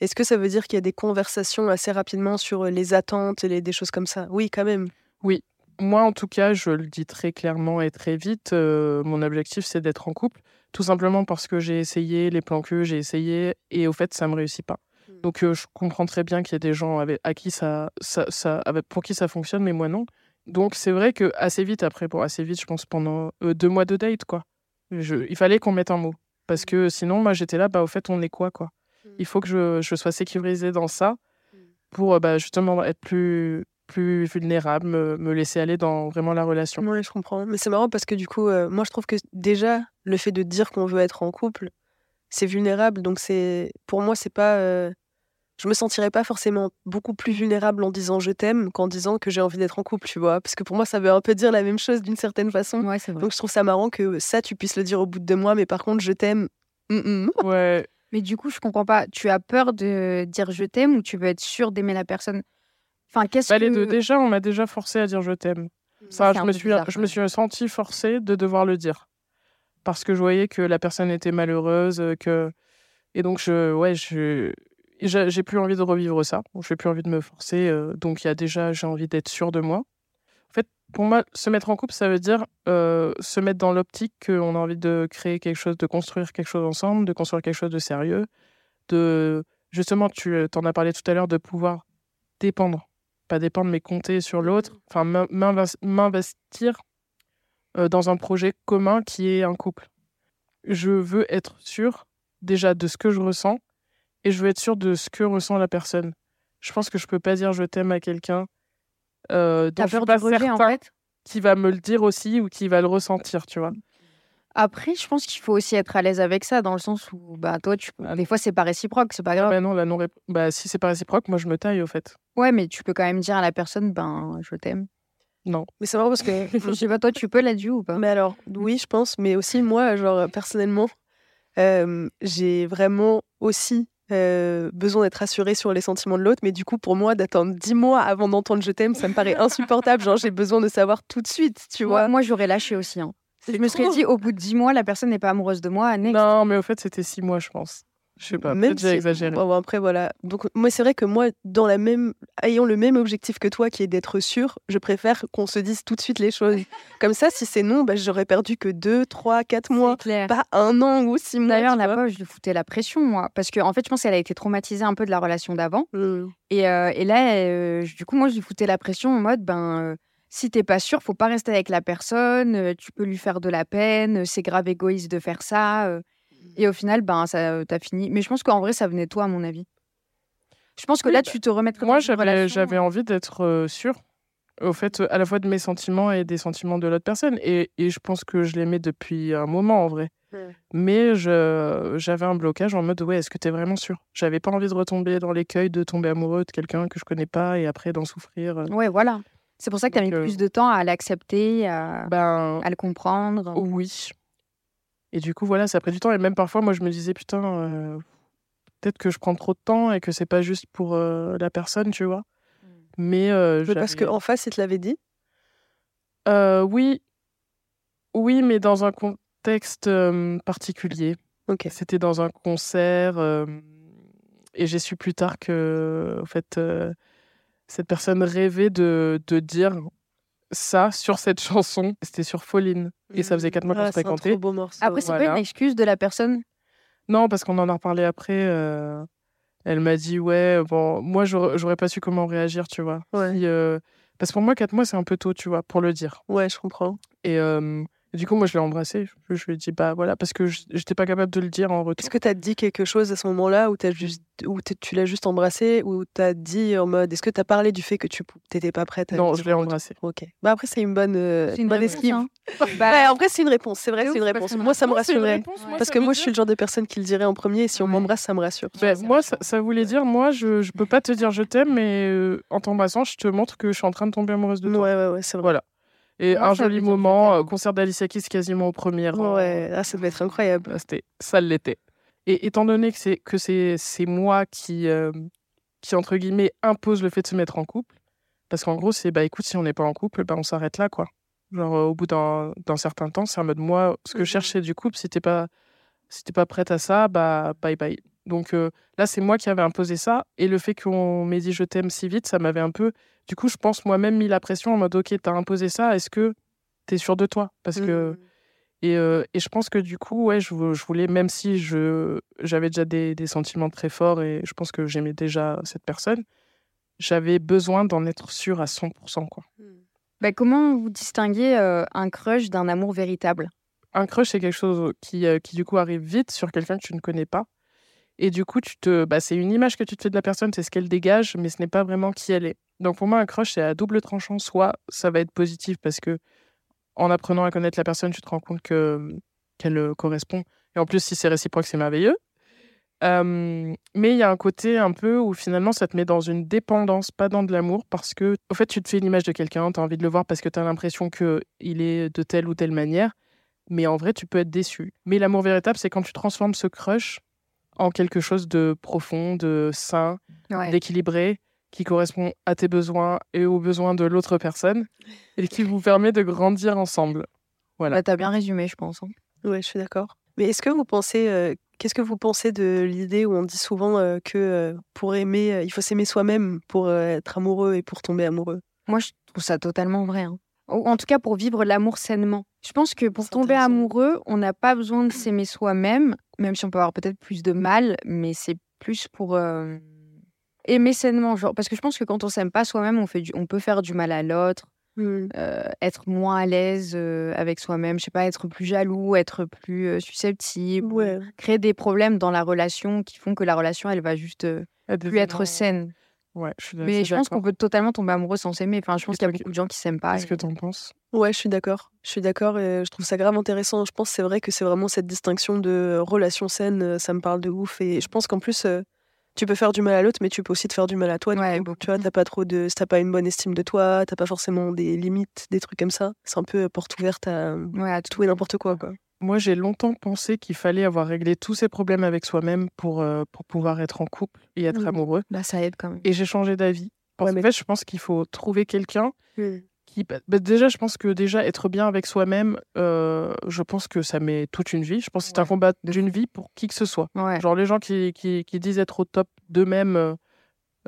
est-ce que ça veut dire qu'il y a des conversations assez rapidement sur les attentes et des choses comme ça? Oui, quand même. Oui. Moi, en tout cas, je le dis très clairement et très vite. Euh, mon objectif, c'est d'être en couple. Tout simplement parce que j'ai essayé les plans que j'ai essayé et au fait, ça me réussit pas. Mmh. Donc, euh, je comprends très bien qu'il y a des gens avec, à qui ça, ça, ça pour qui ça fonctionne, mais moi non. Donc, c'est vrai que assez vite, après, pour assez vite, je pense pendant euh, deux mois de date, quoi. Je, il fallait qu'on mette un mot. Parce mmh. que sinon, moi, j'étais là, bah, au fait, on est quoi, quoi? Mmh. Il faut que je, je sois sécurisée dans ça pour bah, justement être plus, plus vulnérable, me, laisser aller dans vraiment la relation. Oui, je comprends. Mais c'est marrant parce que du coup, euh, moi, je trouve que déjà, le fait de dire qu'on veut être en couple, c'est vulnérable. Donc, c'est pour moi, c'est pas. Euh, je me sentirais pas forcément beaucoup plus vulnérable en disant je t'aime qu'en disant que j'ai envie d'être en couple, tu vois. Parce que pour moi, ça veut un peu dire la même chose d'une certaine façon. Ouais, Donc, je trouve ça marrant que ça, tu puisses le dire au bout de deux mois, mais par contre, je t'aime. Ouais. Mais du coup, je comprends pas. Tu as peur de dire je t'aime ou tu veux être sûr d'aimer la personne Enfin, qu'est-ce bah, Les deux. Déjà, on m'a déjà forcé à dire je t'aime. Mmh. Ça, je me, suis, je me suis senti forcée de devoir le dire. Parce que je voyais que la personne était malheureuse. Euh, que... Et donc, je, ouais, je, j'ai plus envie de revivre ça. J'ai plus envie de me forcer. Euh, donc, il y a déjà, j'ai envie d'être sûre de moi. En fait, pour moi, se mettre en couple, ça veut dire euh, se mettre dans l'optique qu'on a envie de créer quelque chose, de construire quelque chose ensemble, de construire quelque chose de sérieux, de justement, tu en as parlé tout à l'heure, de pouvoir dépendre pas dépendre, mais compter sur l'autre, enfin m'investir euh, dans un projet commun qui est un couple. Je veux être sûr déjà de ce que je ressens et je veux être sûr de ce que ressent la personne. Je pense que je peux pas dire je t'aime à quelqu'un euh, dont je suis pas certain en fait? qui va me le dire aussi ou qui va le ressentir, tu vois. Après, je pense qu'il faut aussi être à l'aise avec ça, dans le sens où, bah, toi, tu des fois, c'est pas réciproque, c'est pas grave. Bah non, la non bah, si c'est pas réciproque, moi, je me taille, au fait. Ouais, mais tu peux quand même dire à la personne, ben, je t'aime. Non. Mais c'est marrant parce que. je sais pas, toi, tu peux la dire ou pas? Mais alors, oui, je pense, mais aussi, moi, genre, personnellement, j'ai vraiment aussi besoin d'être rassurée sur les sentiments de l'autre, mais du coup, pour moi, d'attendre dix mois avant d'entendre je t'aime, ça me paraît insupportable. Genre, j'ai besoin de savoir tout de suite, tu vois? Moi, j'aurais lâché aussi. Hein. Je me serais dit, au bout de dix mois, la personne n'est pas amoureuse de moi. Non, mais au fait, c'était six mois, je pense. Je sais pas, peut-être j'ai exagéré. Bon, après, voilà. Donc, moi, c'est vrai que moi, dans la même... ayant le même objectif que toi, qui est d'être sûr, je préfère qu'on se dise tout de suite les choses. Comme ça, si c'est non, bah, j'aurais perdu que deux, trois, quatre mois. Clair. Pas un an ou six mois. D'ailleurs, la pauvre, je lui foutais la pression, moi. Parce qu'en en fait, je pense qu'elle a été traumatisée un peu de la relation d'avant. Mmh. Et, euh, et, là, euh, du coup, moi, je lui foutais la pression en mode, ben. Euh, si t'es pas sûr, faut pas rester avec la personne, tu peux lui faire de la peine, c'est grave égoïste de faire ça. et au final, ben, ça, t'as fini. Mais je pense qu'en vrai, ça venait de toi, à mon avis. Je pense que là, bah, tu te remets Moi, j'avais, j'avais envie d'être sûr, au fait, à la fois de mes sentiments et des sentiments de l'autre personne. Et, et je pense que je l'aimais depuis un moment, en vrai. Mais je, j'avais un blocage en mode, ouais, est-ce que tu es vraiment sûr J'avais pas envie de retomber dans l'écueil de tomber amoureux de quelqu'un que je connais pas et après d'en souffrir. Ouais, voilà. C'est pour ça que tu as mis plus de temps à l'accepter, à, ben, à le comprendre. Oui. Et du coup, voilà, ça a pris du temps. Et même parfois, moi, je me disais, putain, euh, peut-être que je prends trop de temps et que c'est pas juste pour euh, la personne, tu vois. Mmh. Mais. Euh, parce qu'en face, il te l'avait dit? Oui. Oui, mais dans un contexte particulier. Ok. C'était dans un concert et j'ai su plus tard que, en fait, cette personne rêvait de, de dire ça sur cette chanson. C'était sur Falling. Et ça faisait quatre mois qu'on se fréquentait. Après, c'est pas une excuse de la personne? Non, parce qu'on en a reparlé après. elle m'a dit, ouais, bon, moi, j'aurais pas su comment réagir, tu vois. parce que pour moi, quatre mois, c'est un peu tôt, tu vois, pour le dire. Ouais, je comprends. Et du coup, moi, je l'ai embrassé. Je, lui ai dit, bah voilà, parce que j'étais pas capable de le dire en retour. Est-ce que tu as dit quelque chose à ce moment-là où, as juste, où tu l'as juste embrassé ou tu as dit en mode, est-ce que tu as parlé du fait que tu n'étais pas prête à Non, je l'ai embrassé. Ok. Bah après, c'est une bonne, euh, une bonne esquive. Hein. bah, en vrai, c'est une réponse. C'est vrai, c'est une réponse. Moi, ça me rassurerait. parce que moi, je suis le genre de personne qui le dirait en premier et si on m'embrasse, ça me rassure. Bah, moi, ça, voulait dire, moi, je, je peux pas te dire je t'aime, mais euh, en t'embrassant, je te montre que je suis en train de tomber amoureuse de toi. Ouais, ouais, ouais, c'est vrai. Voilà. Et un joli moment, euh, concert d'Alicia Keys quasiment au premier rang. Ouais, ah, ça devait être incroyable. Ah, c'était, ça l'était. Et étant donné que c'est que c'est, c'est moi qui euh, qui entre guillemets impose le fait de se mettre en couple, parce qu'en gros c'est bah écoute si on n'est pas en couple, bah on s'arrête là quoi. Genre au bout d'un, d'un certain temps, c'est en mode moi ce que je mmh cherchais du couple, si t'es pas si t'es pas prête à ça, bah bye bye. Donc euh, là c'est moi qui avais imposé ça et le fait qu'on m'ait dit je t'aime si vite, ça m'avait un peu du coup, je pense moi-même mis la pression en mode ok, t'as imposé ça, est-ce que t'es sûr de toi? Parce que. Mmh. Et, euh, et, je pense que du coup, ouais, je, je voulais, même si je, j'avais déjà des, des, sentiments très forts et je pense que j'aimais déjà cette personne, j'avais besoin d'en être sûr à 100%. Quoi. Mmh. Bah, comment vous distinguez euh, un crush d'un amour véritable? Un crush, c'est quelque chose qui, qui, du coup, arrive vite sur quelqu'un que tu ne connais pas. Et du coup, tu te, bah, c'est une image que tu te fais de la personne, c'est ce qu'elle dégage, mais ce n'est pas vraiment qui elle est. Donc pour moi, un crush, c'est à double tranchant. Soit ça va être positif parce que en apprenant à connaître la personne, tu te rends compte que qu'elle euh, correspond. Et en plus, si c'est réciproque, c'est merveilleux. mais il y a un côté un peu où finalement ça te met dans une dépendance, pas dans de l'amour, parce que au fait tu te fais une image de quelqu'un, tu as envie de le voir parce que tu as l'impression qu'il est de telle ou telle manière, mais en vrai tu peux être déçu. Mais l'amour véritable, c'est quand tu transformes ce crush en quelque chose de profond, de sain, d'équilibré, qui correspond à tes besoins et aux besoins de l'autre personne et qui vous permet de grandir ensemble. Voilà. Bah, tu as bien résumé, je pense. Hein. Oui, je suis d'accord. Mais est-ce que vous pensez, euh, qu'est-ce que vous pensez de l'idée où on dit souvent euh, que euh, pour aimer, il faut s'aimer soi-même pour être amoureux et pour tomber amoureux? Moi, je trouve ça totalement vrai. Hein. En tout cas, pour vivre l'amour sainement. Je pense que pour tomber amoureux, on n'a pas besoin de s'aimer soi-même, même si on peut avoir peut-être plus de mal, mais c'est plus pour aimer sainement, genre, parce que je pense que quand on s'aime pas soi-même, on, fait on peut faire du mal à l'autre, mmh. euh, être moins à l'aise euh, avec soi-même, je sais pas, être plus jaloux, être plus euh, susceptible, créer des problèmes dans la relation qui font que la relation, elle va juste plus être saine. Ouais, je suis Mais je pense qu'on peut totalement tomber amoureux sans s'aimer. Enfin, je pense qu'il y a beaucoup de gens qui s'aiment pas. Qu'est-ce que tu en penses? Ouais, je suis d'accord. Je suis d'accord et je trouve ça grave intéressant. Je pense c'est vrai que c'est vraiment cette distinction de relation saine, ça me parle de ouf. Et je pense qu'en plus, tu peux faire du mal à l'autre, mais tu peux aussi te faire du mal à toi. Ouais, tu vois, t'as pas trop de, t'as pas une bonne estime de toi, t'as pas forcément des limites, des trucs comme ça. C'est un peu porte ouverte à, tout et n'importe quoi, quoi. Moi, j'ai longtemps pensé qu'il fallait avoir réglé tous ces problèmes avec soi-même pour, euh, pour pouvoir être en couple et être mmh. amoureux. Bah, ça aide quand même. Et j'ai changé d'avis. En fait, je pense qu'il faut trouver quelqu'un mmh. Bah, bah, déjà, je pense que déjà être bien avec soi-même, euh, je pense que ça met toute une vie. Je pense que c'est un combat d'une vie pour qui que ce soit. Genre les gens qui, qui, disent être au top d'eux-mêmes, euh,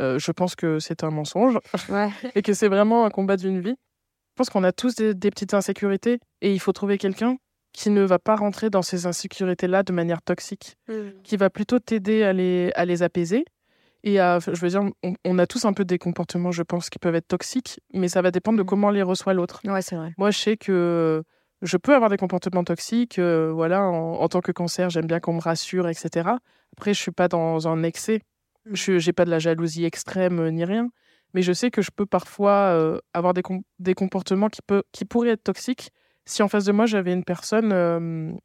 euh, je pense que c'est un mensonge et que c'est vraiment un combat d'une vie. Je pense qu'on a tous des, petites insécurités et il faut trouver quelqu'un qui ne va pas rentrer dans ces insécurités-là de manière toxique, mmh. qui va plutôt t'aider à les, à les apaiser et je veux dire, on, a tous un peu des comportements, je pense, qui peuvent être toxiques, mais ça va dépendre de mmh. comment les reçoit l'autre. Ouais, c'est vrai. Moi, je sais que je peux avoir des comportements toxiques. Euh, voilà, en, tant que cancer, j'aime bien qu'on me rassure, etc. Après, je suis pas dans un excès. Mmh. Je n'ai pas de la jalousie extrême euh, ni rien. Mais je sais que je peux parfois euh, avoir des, des comportements qui, peut, qui pourraient être toxiques si en face de moi, j'avais une personne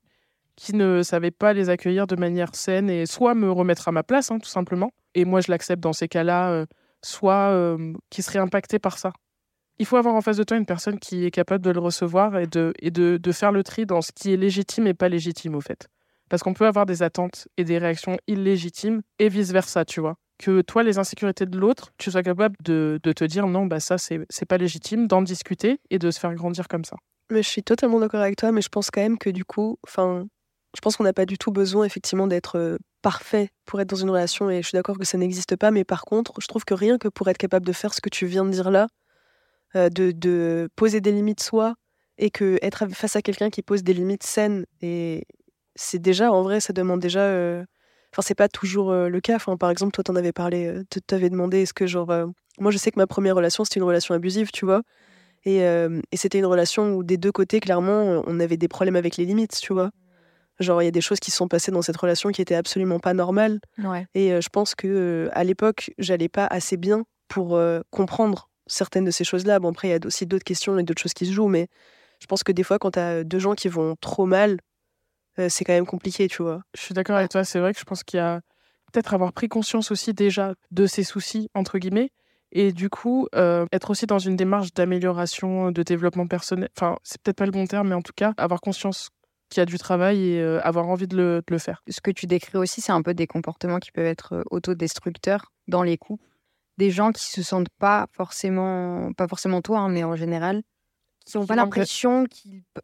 qui ne savait pas les accueillir de manière saine et soit me remettre à ma place, hein, tout simplement, et moi je l'accepte dans ces cas-là, soit qui serait impacté par ça. Il faut avoir en face de toi une personne qui est capable de le recevoir et de, et de, de faire le tri dans ce qui est légitime et pas légitime, au fait. Parce qu'on peut avoir des attentes et des réactions illégitimes et vice-versa, tu vois. Que toi, les insécurités de l'autre, tu sois capable de, de, te dire non, bah ça, c'est pas légitime, d'en discuter et de se faire grandir comme ça. Mais je suis totalement d'accord avec toi, mais je pense quand même que du coup, enfin, je pense qu'on n'a pas du tout besoin effectivement d'être parfait pour être dans une relation et je suis d'accord que ça n'existe pas, mais par contre, je trouve que rien que pour être capable de faire ce que tu viens de dire là, euh, de, poser des limites soi et que être face à quelqu'un qui pose des limites saines, et c'est déjà, en vrai, ça demande déjà. Euh, enfin, c'est pas toujours euh, le cas. Enfin, par exemple, toi, t'en avais parlé, tu t'avais demandé est-ce que, genre. moi, je sais que ma première relation, c'était une relation abusive, tu vois. Et, et c'était une relation où des deux côtés, clairement, on avait des problèmes avec les limites, tu vois. Genre, il y a des choses qui se sont passées dans cette relation qui étaient absolument pas normales. Et euh, je pense que euh, à l'époque, j'allais pas assez bien pour euh, comprendre certaines de ces choses-là. Bon, après, il y a aussi d'autres questions et d'autres choses qui se jouent, mais je pense que des fois, quand tu as deux gens qui vont trop mal, c'est quand même compliqué, tu vois. Je suis d'accord avec toi. C'est vrai que je pense qu'il y a peut-être avoir pris conscience aussi déjà de ces soucis, entre guillemets, et du coup, être aussi dans une démarche d'amélioration, de développement personnel. Enfin, c'est peut-être pas le bon terme, mais en tout cas, avoir conscience qui a du travail et euh, avoir envie de le, le, faire. Ce que tu décris aussi, c'est un peu des comportements qui peuvent être euh, autodestructeurs dans les couples. Des gens qui se sentent pas forcément, pas forcément toi, hein, mais en général, qui n'ont pas l'impression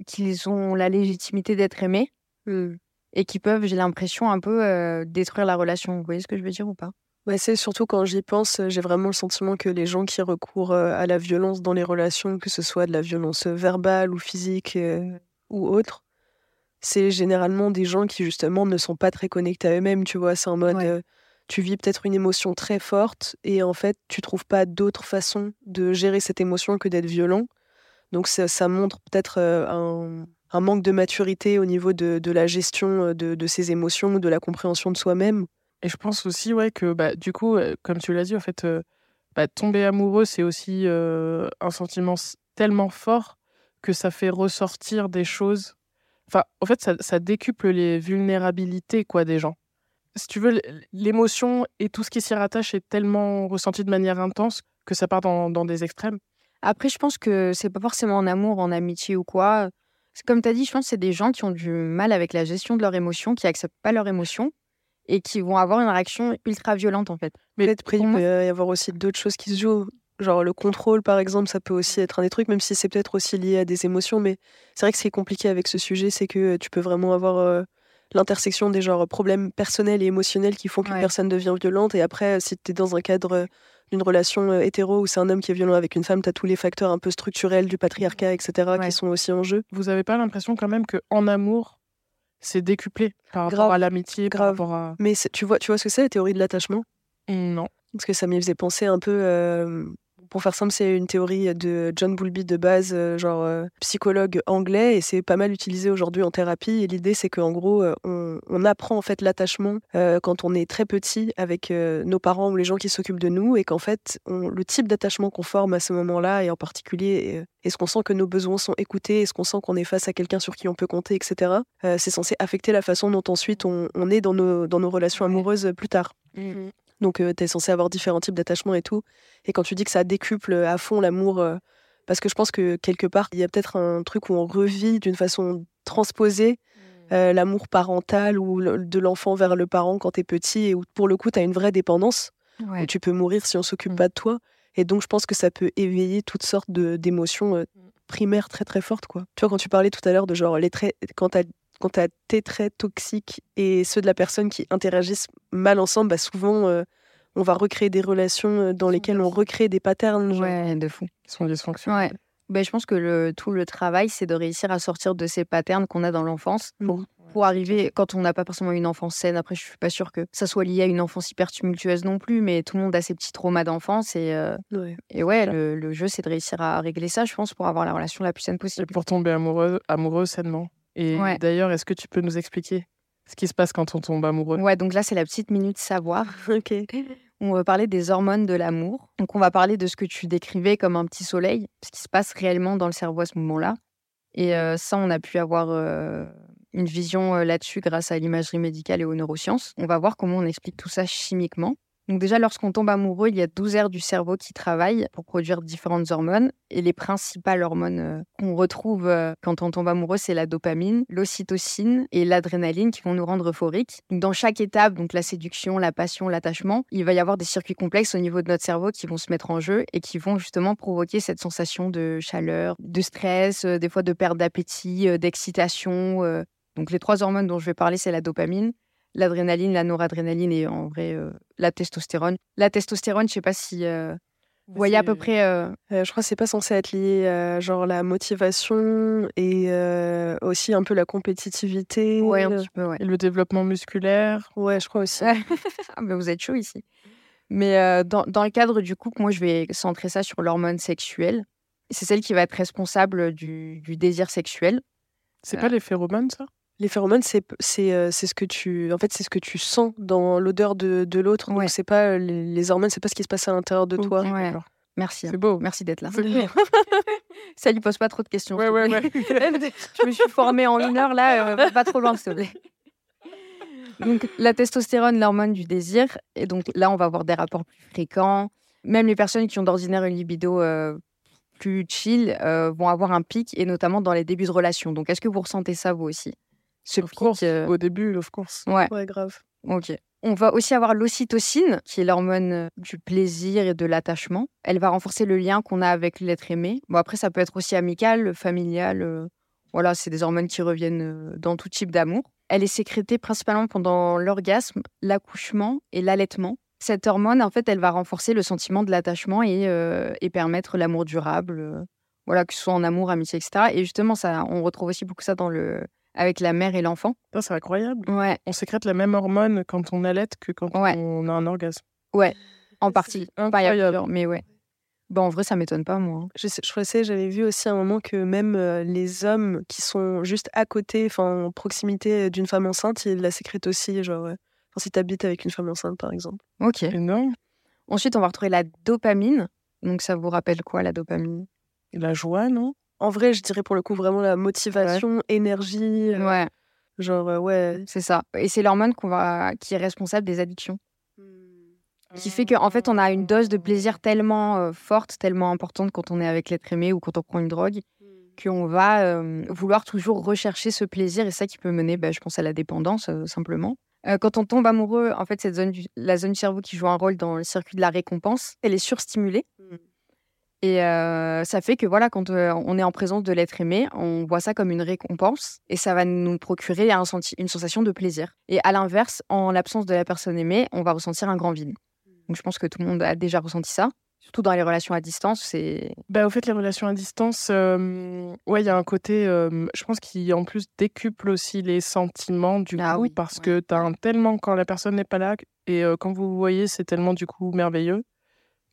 qu'ils ont la légitimité d'être aimés mmh. et qui peuvent, j'ai l'impression, un peu euh, détruire la relation. Vous voyez ce que je veux dire ou pas? Ouais, c'est surtout quand j'y pense, j'ai vraiment le sentiment que les gens qui recourent à la violence dans les relations, que ce soit de la violence verbale ou physique ou autre, c'est généralement des gens qui justement ne sont pas très connectés à eux-mêmes, tu vois. C'est en mode, euh, tu vis peut-être une émotion très forte et en fait, tu trouves pas d'autre façon de gérer cette émotion que d'être violent. Donc ça, montre peut-être euh, un, manque de maturité au niveau de, la gestion euh, de, ses émotions, de la compréhension de soi-même. Et je pense aussi, ouais, que bah, du coup, comme tu l'as dit, en fait, bah, tomber amoureux, c'est aussi un sentiment tellement fort que ça fait ressortir des choses Enfin, en fait, ça, décuple les vulnérabilités quoi des gens. Si tu veux, l'émotion et tout ce qui s'y rattache est tellement ressenti de manière intense que ça part dans, des extrêmes. Après, je pense que c'est pas forcément en amour, en amitié ou quoi. Comme tu as dit, je pense que c'est des gens qui ont du mal avec la gestion de leurs émotions, qui acceptent pas leurs émotions et qui vont avoir une réaction ultra violente en fait. Mais peut-être il peut y avoir aussi d'autres choses qui se jouent. Genre le contrôle, par exemple, ça peut aussi être un des trucs, même si c'est peut-être aussi lié à des émotions. Mais c'est vrai que ce qui est compliqué avec ce sujet, c'est que tu peux vraiment avoir euh, l'intersection des genres problèmes personnels et émotionnels qui font qu'une personne devient violente. Et après, si tu es dans un cadre euh, d'une relation euh, hétéro où c'est un homme qui est violent avec une femme, tu as tous les facteurs un peu structurels du patriarcat, etc., qui sont aussi en jeu. Vous avez pas l'impression quand même qu'en amour, c'est décuplé par rapport à l'amitié, par rapport à... Mais tu vois, tu vois ce que c'est la théorie de l'attachement? Non. Parce que ça m'y faisait penser un peu pour faire simple, c'est une théorie de John Bowlby de base, euh, genre euh, psychologue anglais, et c'est pas mal utilisé aujourd'hui en thérapie. Et l'idée, c'est qu'en gros, euh, on, apprend en fait l'attachement quand on est très petit avec nos parents ou les gens qui s'occupent de nous, et qu'en fait, le type d'attachement qu'on forme à ce moment-là, et en particulier, est-ce qu'on sent que nos besoins sont écoutés, est-ce qu'on sent qu'on est face à quelqu'un sur qui on peut compter, etc. c'est censé affecter la façon dont ensuite on, est dans nos, dans nos relations amoureuses plus tard. Mmh. Donc, tu es censé avoir différents types d'attachements et tout. Et quand tu dis que ça décuple à fond l'amour, parce que je pense que quelque part, il y a peut-être un truc où on revit d'une façon transposée mmh. l'amour parental ou de l'enfant vers le parent quand tu es petit, et où pour le coup, tu as une vraie dépendance, où tu peux mourir si on s'occupe mmh. pas de toi. Et donc, je pense que ça peut éveiller toutes sortes d'émotions mmh. primaires très très fortes. Quoi. Tu vois, quand tu parlais tout à l'heure de genre les traits, quand tu quand tu as tes traits toxiques et ceux de la personne qui interagissent mal ensemble, bah souvent, euh, on va recréer des relations euh, dans lesquelles on recrée des patterns. Ouais, de fou. Qui sont dysfonctionnels. Ouais. Ben, je pense que le, tout le travail, c'est de réussir à sortir de ces patterns qu'on a dans l'enfance pour, mmh. pour arriver, quand on n'a pas forcément une enfance saine, après, je suis pas sûre que ça soit lié à une enfance hyper tumultueuse non plus, mais tout le monde a ses petits traumas d'enfance. Et, euh, ouais, et ouais, le, le, jeu, c'est de réussir à régler ça, je pense, pour avoir la relation la plus saine possible. Et pour tomber amoureux, amoureux sainement. Et d'ailleurs, est-ce que tu peux nous expliquer ce qui se passe quand on tombe amoureux? Ouais, donc là, c'est la petite minute savoir. ok. On va parler des hormones de l'amour. Donc, on va parler de ce que tu décrivais comme un petit soleil, ce qui se passe réellement dans le cerveau à ce moment-là. Et euh, ça, on a pu avoir euh, une vision euh, là-dessus grâce à l'imagerie médicale et aux neurosciences. On va voir comment on explique tout ça chimiquement. Donc déjà, lorsqu'on tombe amoureux, il y a 12 aires du cerveau qui travaillent pour produire différentes hormones. Et les principales hormones euh, qu'on retrouve euh, quand on tombe amoureux, c'est la dopamine, l'ocytocine et l'adrénaline qui vont nous rendre euphoriques. dans chaque étape, donc la séduction, la passion, l'attachement, il va y avoir des circuits complexes au niveau de notre cerveau qui vont se mettre en jeu et qui vont justement provoquer cette sensation de chaleur, de stress, euh, des fois de perte d'appétit, d'excitation. Donc les trois hormones dont je vais parler, c'est la dopamine, l'adrénaline, la noradrénaline et en vrai la testostérone. La testostérone, je sais pas si vous voyez à peu près. je crois que c'est pas censé être lié à genre la motivation et aussi un peu la compétitivité. Ouais, un petit peu, ouais. Et le développement musculaire. Ouais, je crois aussi. ah, mais vous êtes chaud ici. Mais dans, dans, le cadre du couple, moi, je vais centrer ça sur l'hormone sexuelle. C'est celle qui va être responsable du, du désir sexuel. C'est pas les phéromones, ça? Les phéromones, c'est c'est ce que tu en fait c'est ce que tu sens dans l'odeur de, de l'autre. Donc c'est pas les, hormones, c'est pas ce qui se passe à l'intérieur de toi. Merci. Hein. C'est beau. Merci d'être là. Ça lui pose pas trop de questions. Ouais, ouais, ouais. je me suis formée en une heure là, euh, pas trop loin s'il te plaît. Donc la testostérone, l'hormone du désir, et donc là on va avoir des rapports plus fréquents. Même les personnes qui ont d'ordinaire une libido euh, plus chill euh, vont avoir un pic, et notamment dans les débuts de relation. Donc est-ce que vous ressentez ça vous aussi? Ce of course. Euh, au début, of course. Ouais. Ouais, grave. Ok. On va aussi avoir l'ocytocine, qui est l'hormone euh, du plaisir et de l'attachement. Elle va renforcer le lien qu'on a avec l'être aimé. Bon, après, ça peut être aussi amical, familial. Euh, voilà, c'est des hormones qui reviennent dans tout type d'amour. Elle est sécrétée principalement pendant l'orgasme, l'accouchement et l'allaitement. Cette hormone, en fait, elle va renforcer le sentiment de l'attachement et, et, permettre l'amour durable. voilà, que ce soit en amour, amitié, etc. Et justement, ça, on retrouve aussi beaucoup ça dans le, avec la mère et l'enfant. C'est incroyable. Ouais. On sécrète la même hormone quand on allait que quand on a un orgasme. Ouais, en partie. Incroyable. mais ouais. Bon, en vrai, ça m'étonne pas, moi. Hein. Je, je sais, j'avais vu aussi à un moment que même euh, les hommes qui sont juste à côté, enfin en proximité d'une femme enceinte, ils la sécrètent aussi. Genre, ouais. enfin, si tu habites avec une femme enceinte, par exemple. Ok. Énorme. Ensuite, on va retrouver la dopamine. Donc, ça vous rappelle quoi, la dopamine? La joie, non? En vrai, je dirais pour le coup vraiment la motivation, énergie. Euh, ouais. Genre, euh, ouais. C'est ça. Et c'est l'hormone qu'on va... qui est responsable des addictions. Mmh. Qui fait qu'en en fait, on a une dose de plaisir tellement euh, forte, tellement importante quand on est avec l'être aimé ou quand on prend une drogue, mmh. qu'on va vouloir toujours rechercher ce plaisir. Et ça qui peut mener, bah, je pense, à la dépendance, simplement. quand on tombe amoureux, en fait, cette zone la zone du cerveau qui joue un rôle dans le circuit de la récompense, elle est surstimulée. Mmh. Et ça fait que voilà, quand on est en présence de l'être aimé, on voit ça comme une récompense et ça va nous procurer un une sensation de plaisir. Et à l'inverse, en l'absence de la personne aimée, on va ressentir un grand vide. Donc je pense que tout le monde a déjà ressenti ça. Surtout dans les relations à distance, c'est. Bah, au fait, les relations à distance, ouais, il y a un côté, je pense, qui en plus décuple aussi les sentiments du ah coup, parce que tu as tellement quand la personne n'est pas là et quand vous vous voyez, c'est tellement du coup merveilleux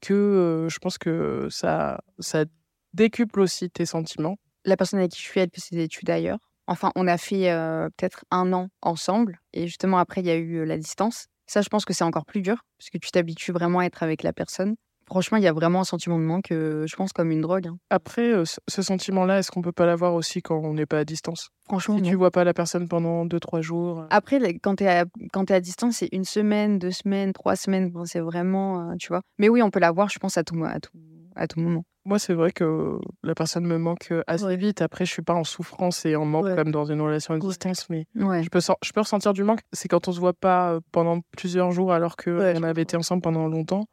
que je pense que ça, ça décuple aussi tes sentiments. La personne avec qui je suis, elle fait ses études ailleurs. Enfin, on a fait peut-être un an ensemble et justement après, il y a eu la distance. Ça, je pense que c'est encore plus dur parce que tu t'habitues vraiment à être avec la personne. Franchement, il y a vraiment un sentiment de manque, je pense, comme une drogue. Hein. Après, ce sentiment-là, est-ce qu'on peut pas l'avoir aussi quand on n'est pas à distance? Franchement, si tu vois pas la personne pendant 2-3 jours. Après, quand tu es, à... es à distance, c'est une semaine, deux semaines, trois semaines. c'est vraiment, tu vois. Mais oui, on peut l'avoir, je pense, à tout, à tout, à tout moment. Moi, c'est vrai que la personne me manque assez vite. Après, je suis pas en souffrance et en manque comme dans une relation à distance, mais je, peux je peux ressentir du manque. C'est quand on se voit pas pendant plusieurs jours alors qu'on avait été ensemble pendant longtemps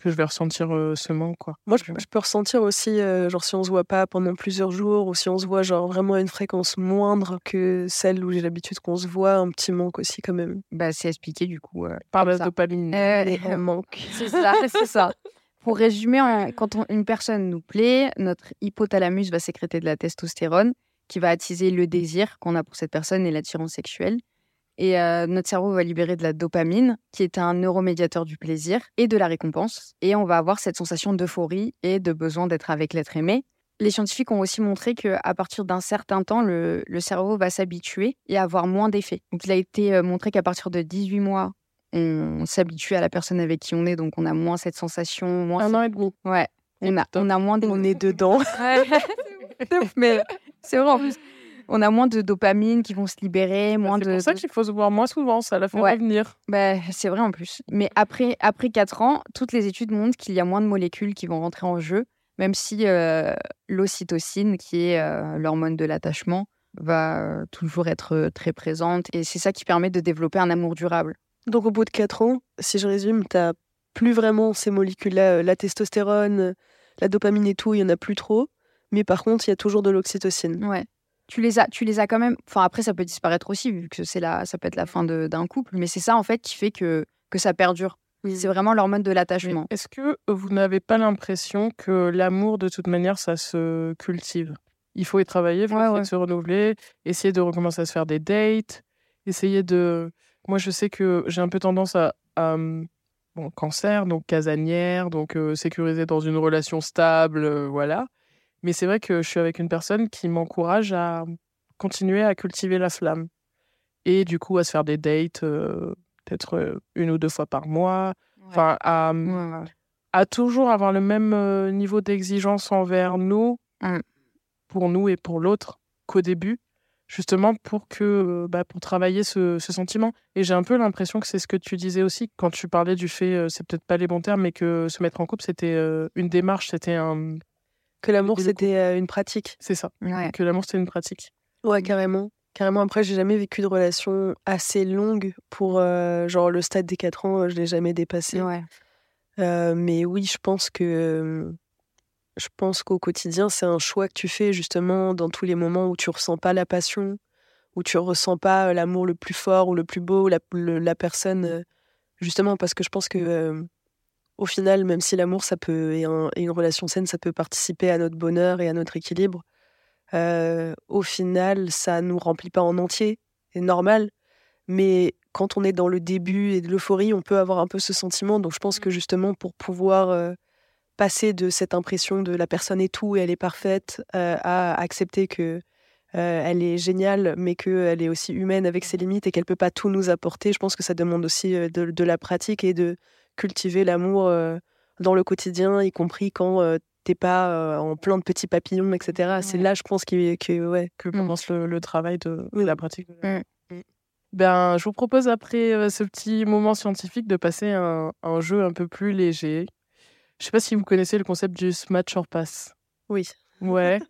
que je vais ressentir ce manque. Quoi. Moi, je, peux ressentir aussi, genre si on se voit pas pendant plusieurs jours ou si on se voit genre vraiment à une fréquence moindre que celle où j'ai l'habitude qu'on se voit, un petit manque aussi quand même. Bah, c'est expliqué du coup. Par la dopamine. un manque. C'est ça, c'est ça. Pour résumer, quand une personne nous plaît, notre hypothalamus va sécréter de la testostérone qui va attiser le désir qu'on a pour cette personne et l'attirance sexuelle. Et euh, notre cerveau va libérer de la dopamine, qui est un neuromédiateur du plaisir et de la récompense. Et on va avoir cette sensation d'euphorie et de besoin d'être avec l'être aimé. Les scientifiques ont aussi montré qu'à partir d'un certain temps, le, cerveau va s'habituer et avoir moins d'effets. Donc, il a été euh, montré qu'à partir de 18 mois, on s'habitue à la personne avec qui on est, donc on a moins cette sensation. Moins un an et demi. Ouais. On a, on a moins de... On est dedans. Mais c'est vrai en plus on a moins de dopamine qui vont se libérer, bah, moins de. C'est pour ça qu'il faut se voir moins souvent, ça la fait revenir. Bah, c'est vrai en plus. Mais après, après 4 ans, toutes les études montrent qu'il y a moins de molécules qui vont rentrer en jeu, même si euh, l'ocytocine, qui est euh, l'hormone de l'attachement, va euh, toujours être très présente. Et c'est ça qui permet de développer un amour durable. Donc au bout de 4 ans, si je résume, tu n'as plus vraiment ces molécules-là, la testostérone, la dopamine et tout, il y en a plus trop. Mais par contre, il y a toujours de l'oxytocine. Ouais. Tu les as, tu les as quand même. Enfin, après, ça peut disparaître aussi, vu que c'est la, ça peut être la fin d'un couple. Mais c'est ça, en fait, qui fait que, que ça perdure. C'est vraiment l'hormone de l'attachement. Est-ce que vous n'avez pas l'impression que l'amour, de toute manière, ça se cultive? Il faut y travailler, il faut essayer de se renouveler, essayer de recommencer à se faire des dates, essayer de. Moi, je sais que j'ai un peu tendance à. Hum, bon, cancer, donc casanière, donc euh, sécurisée dans une relation stable, euh, voilà. Mais c'est vrai que je suis avec une personne qui m'encourage à continuer à cultiver la flamme. Et du coup, à se faire des dates, euh, peut-être euh, une ou deux fois par mois. Enfin, à, à, toujours avoir le même euh, niveau d'exigence envers nous, mmh. pour nous et pour l'autre, qu'au début, justement pour que bah, pour travailler ce, ce sentiment. Et j'ai un peu l'impression que c'est ce que tu disais aussi quand tu parlais du fait, c'est peut-être pas les bons termes, mais que se mettre en couple, c'était une démarche, c'était un que l'amour, c'était euh, une pratique. C'est ça. Que l'amour, c'était une pratique. Ouais, carrément. Carrément, après, j'ai jamais vécu de relation assez longue pour, euh, genre, le stade des 4 ans, je l'ai jamais dépassé. Ouais. Euh, mais oui, je pense que. Je pense qu'au quotidien, c'est un choix que tu fais justement dans tous les moments où tu ressens pas la passion, où tu ressens pas l'amour le plus fort ou le plus beau, la, la personne. Justement, parce que je pense que au final, même si l'amour, ça peut et, une relation saine, ça peut participer à notre bonheur et à notre équilibre, euh, au final, ça nous remplit pas en entier, c'est normal. Mais quand on est dans le début et de l'euphorie, on peut avoir un peu ce sentiment. Donc, je pense que mmh. justement, pour pouvoir euh, passer de cette impression de la personne est tout et elle est parfaite euh, à accepter que elle est géniale, mais qu'elle est aussi humaine avec ses limites et qu'elle peut pas tout nous apporter, je pense que ça demande aussi de la pratique et de cultiver l'amour euh, dans le quotidien, y compris quand euh, t'es pas euh, en plein de petits papillons, etc. C'est là, je pense, que, que, ouais, que mmh. commence le, travail de, la pratique. Mmh. Mmh. Ben, je vous propose, après ce petit moment scientifique, de passer à un, jeu un peu plus léger. Je sais pas si vous connaissez le concept du Smash or Pass. Oui. Ouais.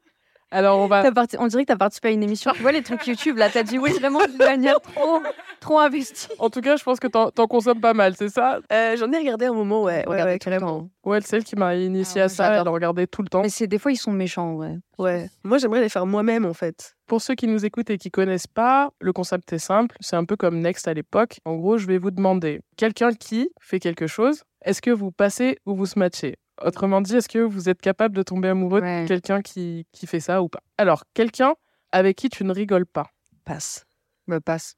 Alors, on va. On dirait que tu as participé à une émission. Tu vois les trucs YouTube, là, tu as dit oui, vraiment d'une manière trop, trop investie. En tout cas, je pense que tu en consommes pas mal, c'est ça? Euh, J'en ai regardé un moment, ouais, ouais, ouais carrément. Ouais, celle qui m'a initié ah à ça, elle regardé tout le temps. Mais c'est des fois, ils sont méchants, ouais. Ouais. Moi, j'aimerais les faire moi-même, en fait. Pour ceux qui nous écoutent et qui connaissent pas, le concept est simple. C'est un peu comme Next à l'époque. En gros, je vais vous demander quelqu'un qui fait quelque chose. Est-ce que vous passez ou vous smatchez? Autrement dit, est-ce que vous êtes capable de tomber amoureux de quelqu'un qui, qui fait ça ou pas? Alors, quelqu'un avec qui tu ne rigoles pas. Passe. Bah, passe.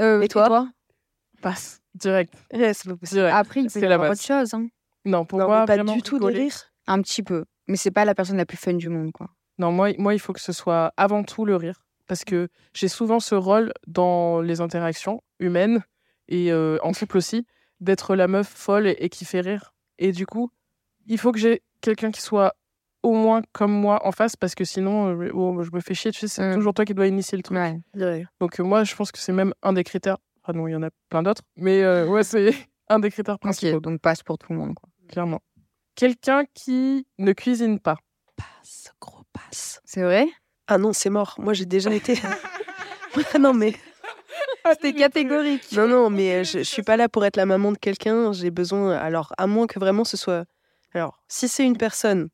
Euh, et toi, Passe. Direct. Yes, Direct. Après, il peut y avoir autre chose. Hein. Non, pour moi, pas du tout de rire. Un petit peu. Mais c'est pas la personne la plus fun du monde, quoi. Non, moi, moi, il faut que ce soit avant tout le rire. Parce que j'ai souvent ce rôle dans les interactions humaines et euh, en couple aussi, d'être la meuf folle et qui fait rire. Et du coup, il faut que j'ai quelqu'un qui soit au moins comme moi en face parce que sinon euh, oh, je me fais chier tu sais c'est toujours toi qui dois initier le truc. Donc euh, moi je pense que c'est même un des critères ah non il y en a plein d'autres mais euh, ouais c'est un des critères principaux. donc passe pour tout le monde quoi. clairement. Quelqu'un qui ne cuisine pas. Passe gros passe. C'est vrai? Ah non c'est mort. Moi j'ai déjà été. Non mais c'était catégorique. Non non mais je, je suis pas là pour être la maman de quelqu'un. J'ai besoin alors à moins que vraiment ce soit alors, si c'est une personne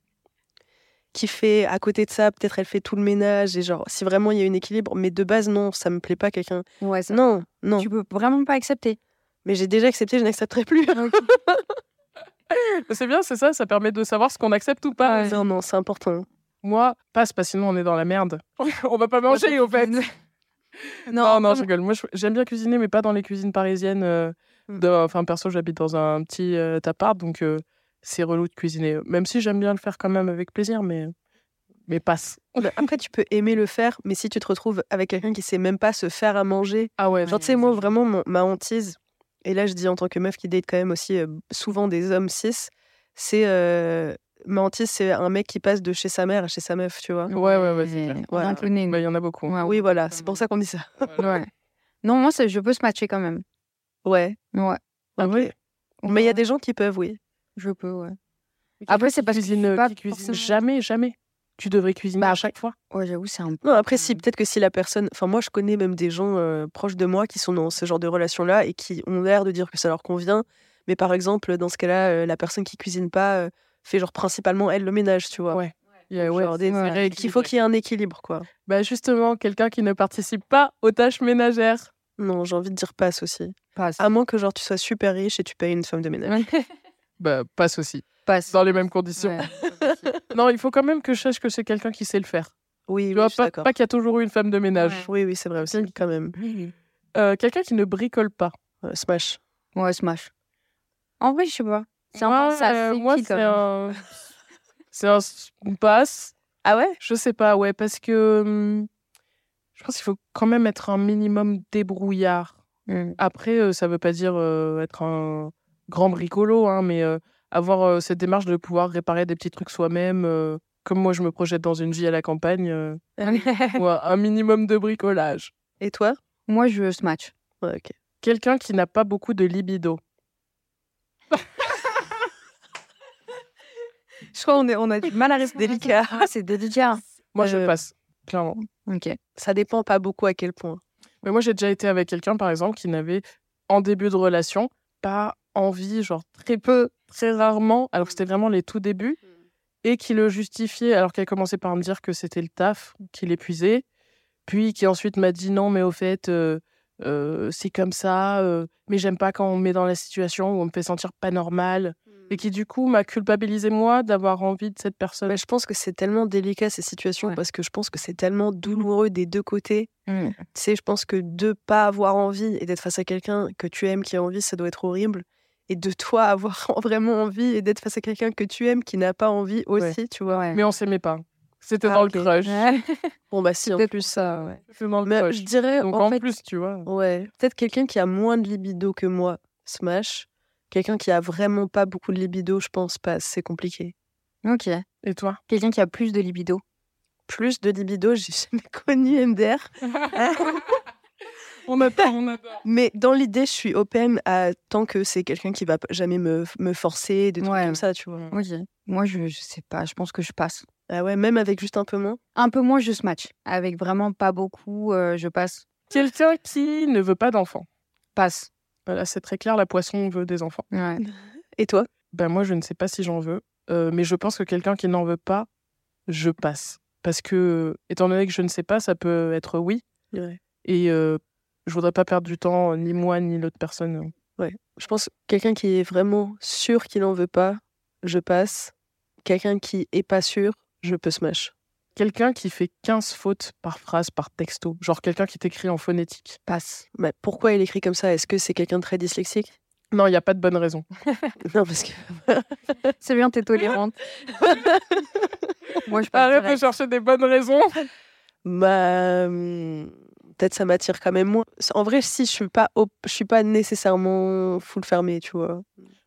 qui fait à côté de ça, peut-être elle fait tout le ménage et genre, si vraiment il y a un équilibre, mais de base, non, ça me plaît pas quelqu'un. Ouais, non, non. Tu peux vraiment pas accepter. Mais j'ai déjà accepté, je n'accepterai plus. c'est bien, c'est ça, ça permet de savoir ce qu'on accepte ou pas. Non, non, c'est important. Moi, passe, parce que sinon on est dans la merde. on va pas manger, au fait. non, non, je rigole. Moi, j'aime bien cuisiner, mais pas dans les cuisines parisiennes. Euh, hmm. Enfin, perso, j'habite dans un petit euh, appart, donc euh, c'est relou de cuisiner. Même si j'aime bien le faire quand même avec plaisir, mais, mais passe. Bah, après, tu peux aimer le faire, mais si tu te retrouves avec quelqu'un qui sait même pas se faire à manger. Ah ouais. Genre, tu sais, moi, vraiment, ma hantise, et là, je dis en tant que meuf qui date quand même aussi euh, souvent des hommes cis, c'est. Euh, ma hantise, c'est un mec qui passe de chez sa mère à chez sa meuf, tu vois. Ouais, ouais, ouais. Il bah, y en a beaucoup. oui, voilà, c'est pour ça qu'on dit ça. ouais. Non, moi, je peux se matcher quand même. Ouais. Ouais. Ah oui. Mais il y a des gens qui peuvent, oui. Je peux, ouais. Après, c'est parce que cuisine, pas cuisine jamais, jamais. Tu devrais cuisiner bah, à chaque fois. Ouais, j'avoue, c'est un peu. Non, après, si, peut-être que si la personne. Enfin, moi, je connais même des gens euh, proches de moi qui sont dans ce genre de relation-là et qui ont l'air de dire que ça leur convient. Mais par exemple, dans ce cas-là, euh, la personne qui cuisine pas euh, fait genre principalement elle le ménage, tu vois. Ouais. Il ouais, faut qu'il y ait un équilibre, quoi. Bah justement, quelqu'un qui ne participe pas aux tâches ménagères. Non, j'ai envie de dire passe aussi. Passe. À moins que genre tu sois super riche et tu payes une femme de ménage. bah passe aussi. Passe. Dans les mêmes conditions. non, il faut quand même que je sache que c'est quelqu'un qui sait le faire. Oui, tu pas, pas qu'il y a toujours eu une femme de ménage. Oui, oui, c'est vrai aussi, quand même. Euh, quelqu'un qui ne bricole pas. smash. Ouais, smash. En vrai, je sais pas. C'est un euh, Moi, c'est un... c'est un... une passe. Ah ouais? Je sais pas, ouais, parce que hum, je pense qu'il faut quand même être un minimum débrouillard. Mmh. Après, euh, ça veut pas dire être un grand bricolo, hein, mais avoir cette démarche de pouvoir réparer des petits trucs soi-même comme moi je me projette dans une vie à la campagne, euh, un minimum de bricolage. Et toi? Moi je smash. Ouais, ok. Quelqu'un qui n'a pas beaucoup de libido. je crois qu'on on a du mal à rester délicat. c'est délicat. Moi je euh, passe, clairement. Ok. Ça dépend pas beaucoup à quel point. Mais moi j'ai déjà été avec quelqu'un par exemple qui n'avait en début de relation pas envie, genre très peu, très rarement, alors que c'était vraiment les tout débuts et qui le justifiait alors qu'elle commençait par me dire que c'était le taf qui l'épuisait, puis qui ensuite m'a dit non mais au fait euh, euh, c'est comme ça, euh, mais j'aime pas quand on me met dans la situation où on me fait sentir pas normal. Et mmh. qui du coup m'a culpabilisé moi d'avoir envie de cette personne. Mais je pense que c'est tellement délicat ces situations parce que je pense que c'est tellement douloureux des deux côtés. Mmh. Tu sais, je pense que de pas avoir envie et d'être face à quelqu'un que tu aimes qui a envie, ça doit être horrible et de toi avoir vraiment envie et d'être face à quelqu'un que tu aimes qui n'a pas envie aussi, tu vois. Mais on s'aimait pas. C'était ah, dans le crush. bon bah si en plus ça, ouais. dans le crush. Je dirais Donc en, plus, tu vois. Ouais, peut-être quelqu'un qui a moins de libido que moi, smash. Quelqu'un qui a vraiment pas beaucoup de libido, je pense pas, c'est compliqué. OK. Et toi? Quelqu'un qui a plus de libido Plus de libido, j'ai jamais connu MDR. On attend, on. Mais dans l'idée, je suis open à tant que c'est quelqu'un qui va jamais me, me forcer, des trucs comme ça, tu vois. Moi, je, je sais pas, je pense que je passe. Ah ouais, même avec juste un peu moins? Un peu moins, je match. Avec vraiment pas beaucoup, euh, je passe. Quelqu'un qui ne veut pas d'enfants. Passe. Voilà, c'est très clair, la poisson veut des enfants. Ouais. Et toi? Ben moi, je ne sais pas si j'en veux. Euh, mais je pense que quelqu'un qui n'en veut pas, je passe. Parce que, étant donné que je ne sais pas, ça peut être oui. Ouais. Et euh, je voudrais pas perdre du temps, ni moi, ni l'autre personne. Ouais. Je pense quelqu'un qui est vraiment sûr qu'il n'en veut pas, je passe. Quelqu'un qui est pas sûr, je peux smash. Quelqu'un qui fait 15 fautes par phrase, par texto. Genre quelqu'un qui t'écrit en phonétique. Passe. Mais pourquoi il écrit comme ça? Est-ce que c'est quelqu'un de très dyslexique? Non, il n'y a pas de bonne raison. non, parce que. c'est bien, t'es tolérante. Moi, je Arrête de chercher des bonnes raisons. Bah. Peut-être ça m'attire quand même moins. En vrai, si je suis pas, je suis pas nécessairement full fermée, tu vois.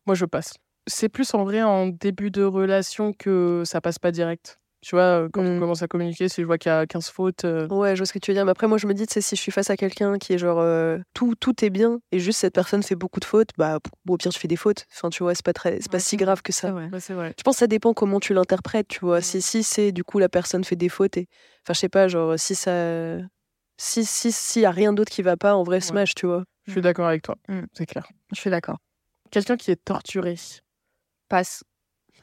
Moi, je passe. C'est plus en vrai en début de relation que ça passe pas direct. Tu vois, quand on mmh. commence à communiquer, si je vois qu'il y a 15 fautes. Euh ouais, je vois ce que tu veux dire. Mais après, moi, je me dis, si je suis face à quelqu'un qui est genre euh, tout, tout est bien et juste cette personne fait beaucoup de fautes, bah, au pire, je fais des fautes. Enfin, tu vois, c'est pas, très, c'est pas si grave que ça. Ouais, c'est vrai. Je pense que ça dépend comment tu l'interprètes, tu vois. Mmh. Si, si c'est du coup la personne fait des fautes et. Enfin, je sais pas, genre, si ça si s'il si y a rien d'autre qui va pas, en vrai, smash, tu vois. Je suis d'accord avec toi, mmh. c'est clair. Je suis d'accord. Quelqu'un qui est torturé. Passe.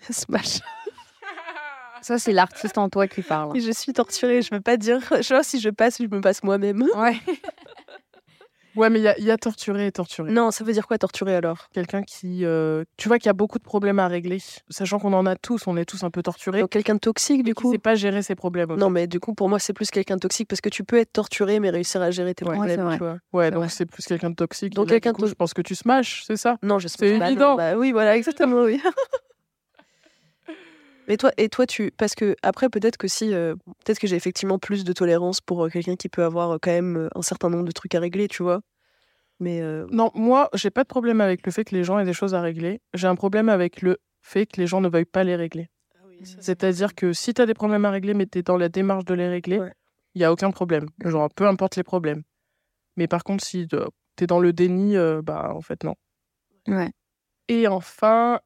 smash. Ça, c'est l'artiste en toi qui parle. je suis torturée, je veux pas dire. Genre, si je passe, je me passe moi-même. Ouais. Ouais, mais il y, a torturé et torturé. Non, ça veut dire quoi torturé alors? Quelqu'un qui. Euh, tu vois qu'il y a beaucoup de problèmes à régler, sachant qu'on en a tous, on est tous un peu torturés. Donc quelqu'un de toxique du coup Qui sait pas gérer ses problèmes. Non, mais du coup, pour moi, c'est plus quelqu'un de toxique parce que tu peux être torturé mais réussir à gérer tes problèmes. Tu vois. Ouais, donc c'est plus quelqu'un de toxique. Donc quelqu'un de. Je pense que tu smashes, c'est ça? Non, je C'est évident. Bah, oui, voilà, exactement, oui. Mais toi, et toi, tu, parce que après, peut-être que si, euh, peut-être que j'ai effectivement plus de tolérance pour euh, quelqu'un qui peut avoir quand même un certain nombre de trucs à régler, tu vois. Mais euh, Non, moi, j'ai pas de problème avec le fait que les gens aient des choses à régler. J'ai un problème avec le fait que les gens ne veuillent pas les régler. Ah C'est-à-dire que si tu as des problèmes à régler, mais tu es dans la démarche de les régler, il y a aucun problème. Genre, peu importe les problèmes. Mais par contre, si tu es dans le déni, euh, bah, en fait, non. Ouais. Et enfin,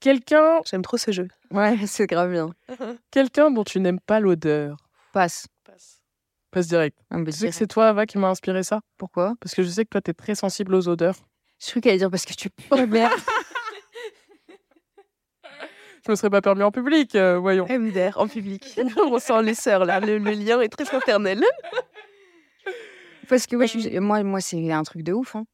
quelqu'un. J'aime trop ce jeu. Ouais, c'est grave bien. quelqu'un dont tu n'aimes pas l'odeur. Passe passe direct. Ah, tu sais que c'est toi, Ava, qui m'a inspiré ça? Pourquoi? Parce que je sais que toi, tu es très sensible aux odeurs. Je crois qu'elle allait dire parce que tu pues la merde. Je me serais pas permis en public, euh, voyons. MDR en public. On sent les sœurs là. Le, lien est très fraternel. Parce que ouais, moi, moi c'est un truc de ouf. Hein.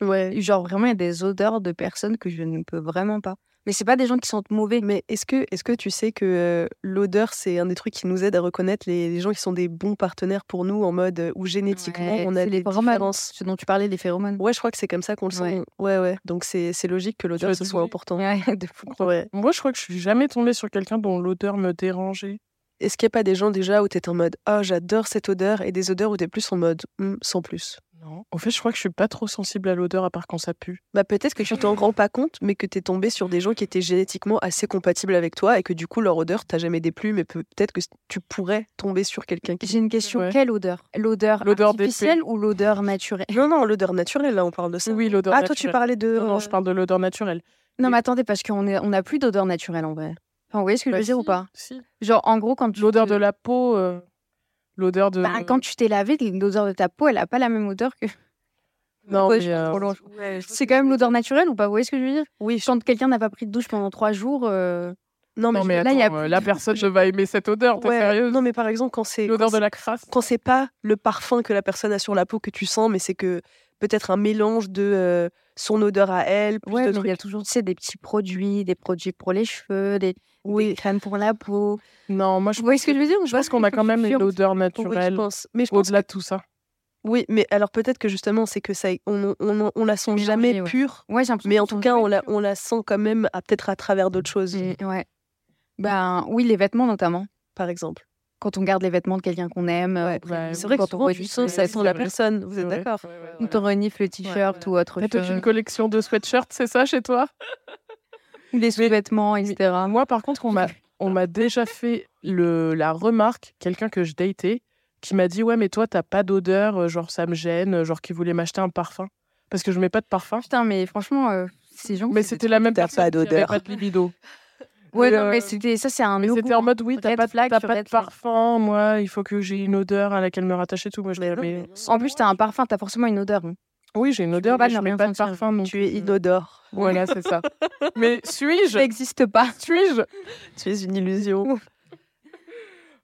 Ouais. Genre vraiment, il y a des odeurs de personnes que je ne peux vraiment pas. Mais c'est pas des gens qui sentent mauvais. Mais est-ce que, est que tu sais que euh, l'odeur, c'est un des trucs qui nous aide à reconnaître les, gens qui sont des bons partenaires pour nous en mode euh, où génétiquement on a des différences Ce dont tu parlais, les phéromones. Ouais, je crois que c'est comme ça qu'on le sent. Ouais, ouais. Donc c'est logique que l'odeur ce soit important. Ouais, Moi, je crois que je suis jamais tombée sur quelqu'un dont l'odeur me dérangeait. Est-ce qu'il n'y a pas des gens déjà où tu es en mode oh j'adore cette odeur et des odeurs où tu es plus en mode «Hum, sans plus? Non. En fait, je crois que je suis pas trop sensible à l'odeur à part quand ça pue. Bah peut-être que tu t'en rends pas compte, mais que tu es tombé sur des gens qui étaient génétiquement assez compatibles avec toi et que du coup leur odeur t'a jamais déplu, mais peut-être que tu pourrais tomber sur quelqu'un qui. J'ai une question. Quelle odeur? L'odeur artificielle ou l'odeur naturelle? Non, non, l'odeur naturelle. Là, on parle de ça. Oui, l'odeur. Ah, toi, tu parlais de. Non, je parle de l'odeur naturelle. Non, mais attendez, parce qu'on on n'a plus d'odeur naturelle en vrai. Enfin, vous voyez ce que je veux bah, dire ou pas? Si. Genre, en gros, quand l'odeur de la peau, euh, l'odeur de. Bah, quand tu t'es lavé, l'odeur de ta peau, elle a pas la même odeur que. Non, euh, c'est quand même l'odeur naturelle ou pas Vous voyez ce que je veux dire? Oui. Quand quelqu'un n'a pas pris de douche pendant trois jours. Euh, non, mais, là, y a... Euh, la personne je va aimer cette odeur. T'es sérieuse? Non, mais par exemple, quand c'est l'odeur de la crasse. Quand c'est pas le parfum que la personne a sur la peau que tu sens, mais c'est que peut-être un mélange de son odeur à elle. ouais, il y a toujours tu sais, des petits produits, des produits pour les cheveux, des, oui. crèmes pour la peau. Non, moi je. Vous voyez ce que je veux dire Je pense qu'on a quand même l'odeur naturelle. pense. Mais au-delà de tout ça. Oui, mais alors peut-être que justement, c'est que ça, on, on, on la sent jamais pure. Ouais, mais en tout cas, on la, on la sent quand même peut-être à travers d'autres choses. ouais. Ben oui, les vêtements notamment. Par exemple. Quand on garde les vêtements de quelqu'un qu'on aime. Euh, c'est vrai que quand on renifle, ça sent la personne. Vous êtes d'accord Quand on renifle le t-shirt ou autre chose. une collection de sweatshirts, c'est ça chez toi? Les sous-vêtements, etc. Moi, par contre, on m'a on m'a déjà fait le, la remarque, quelqu'un que je datais, qui m'a dit ouais mais toi t'as pas d'odeur euh, genre ça me gêne euh, genre qui voulait m'acheter un parfum parce que je mets pas de parfum putain mais franchement euh, ces gens mais c'était la même personne pas d'odeur pas de libido ouais non, mais c'était ça c'est un c'était en mode oui t'as pas, as pas de parfum moi il faut que j'ai une odeur à laquelle me rattacher tout moi je mais en plus t'as un parfum t'as forcément une odeur hein. Oui, j'ai une odeur, mais je mets pas de parfum. Tu es inodore. Voilà, c'est ça. mais suis-je Ça n'existe pas. Suis-je Tu es une illusion.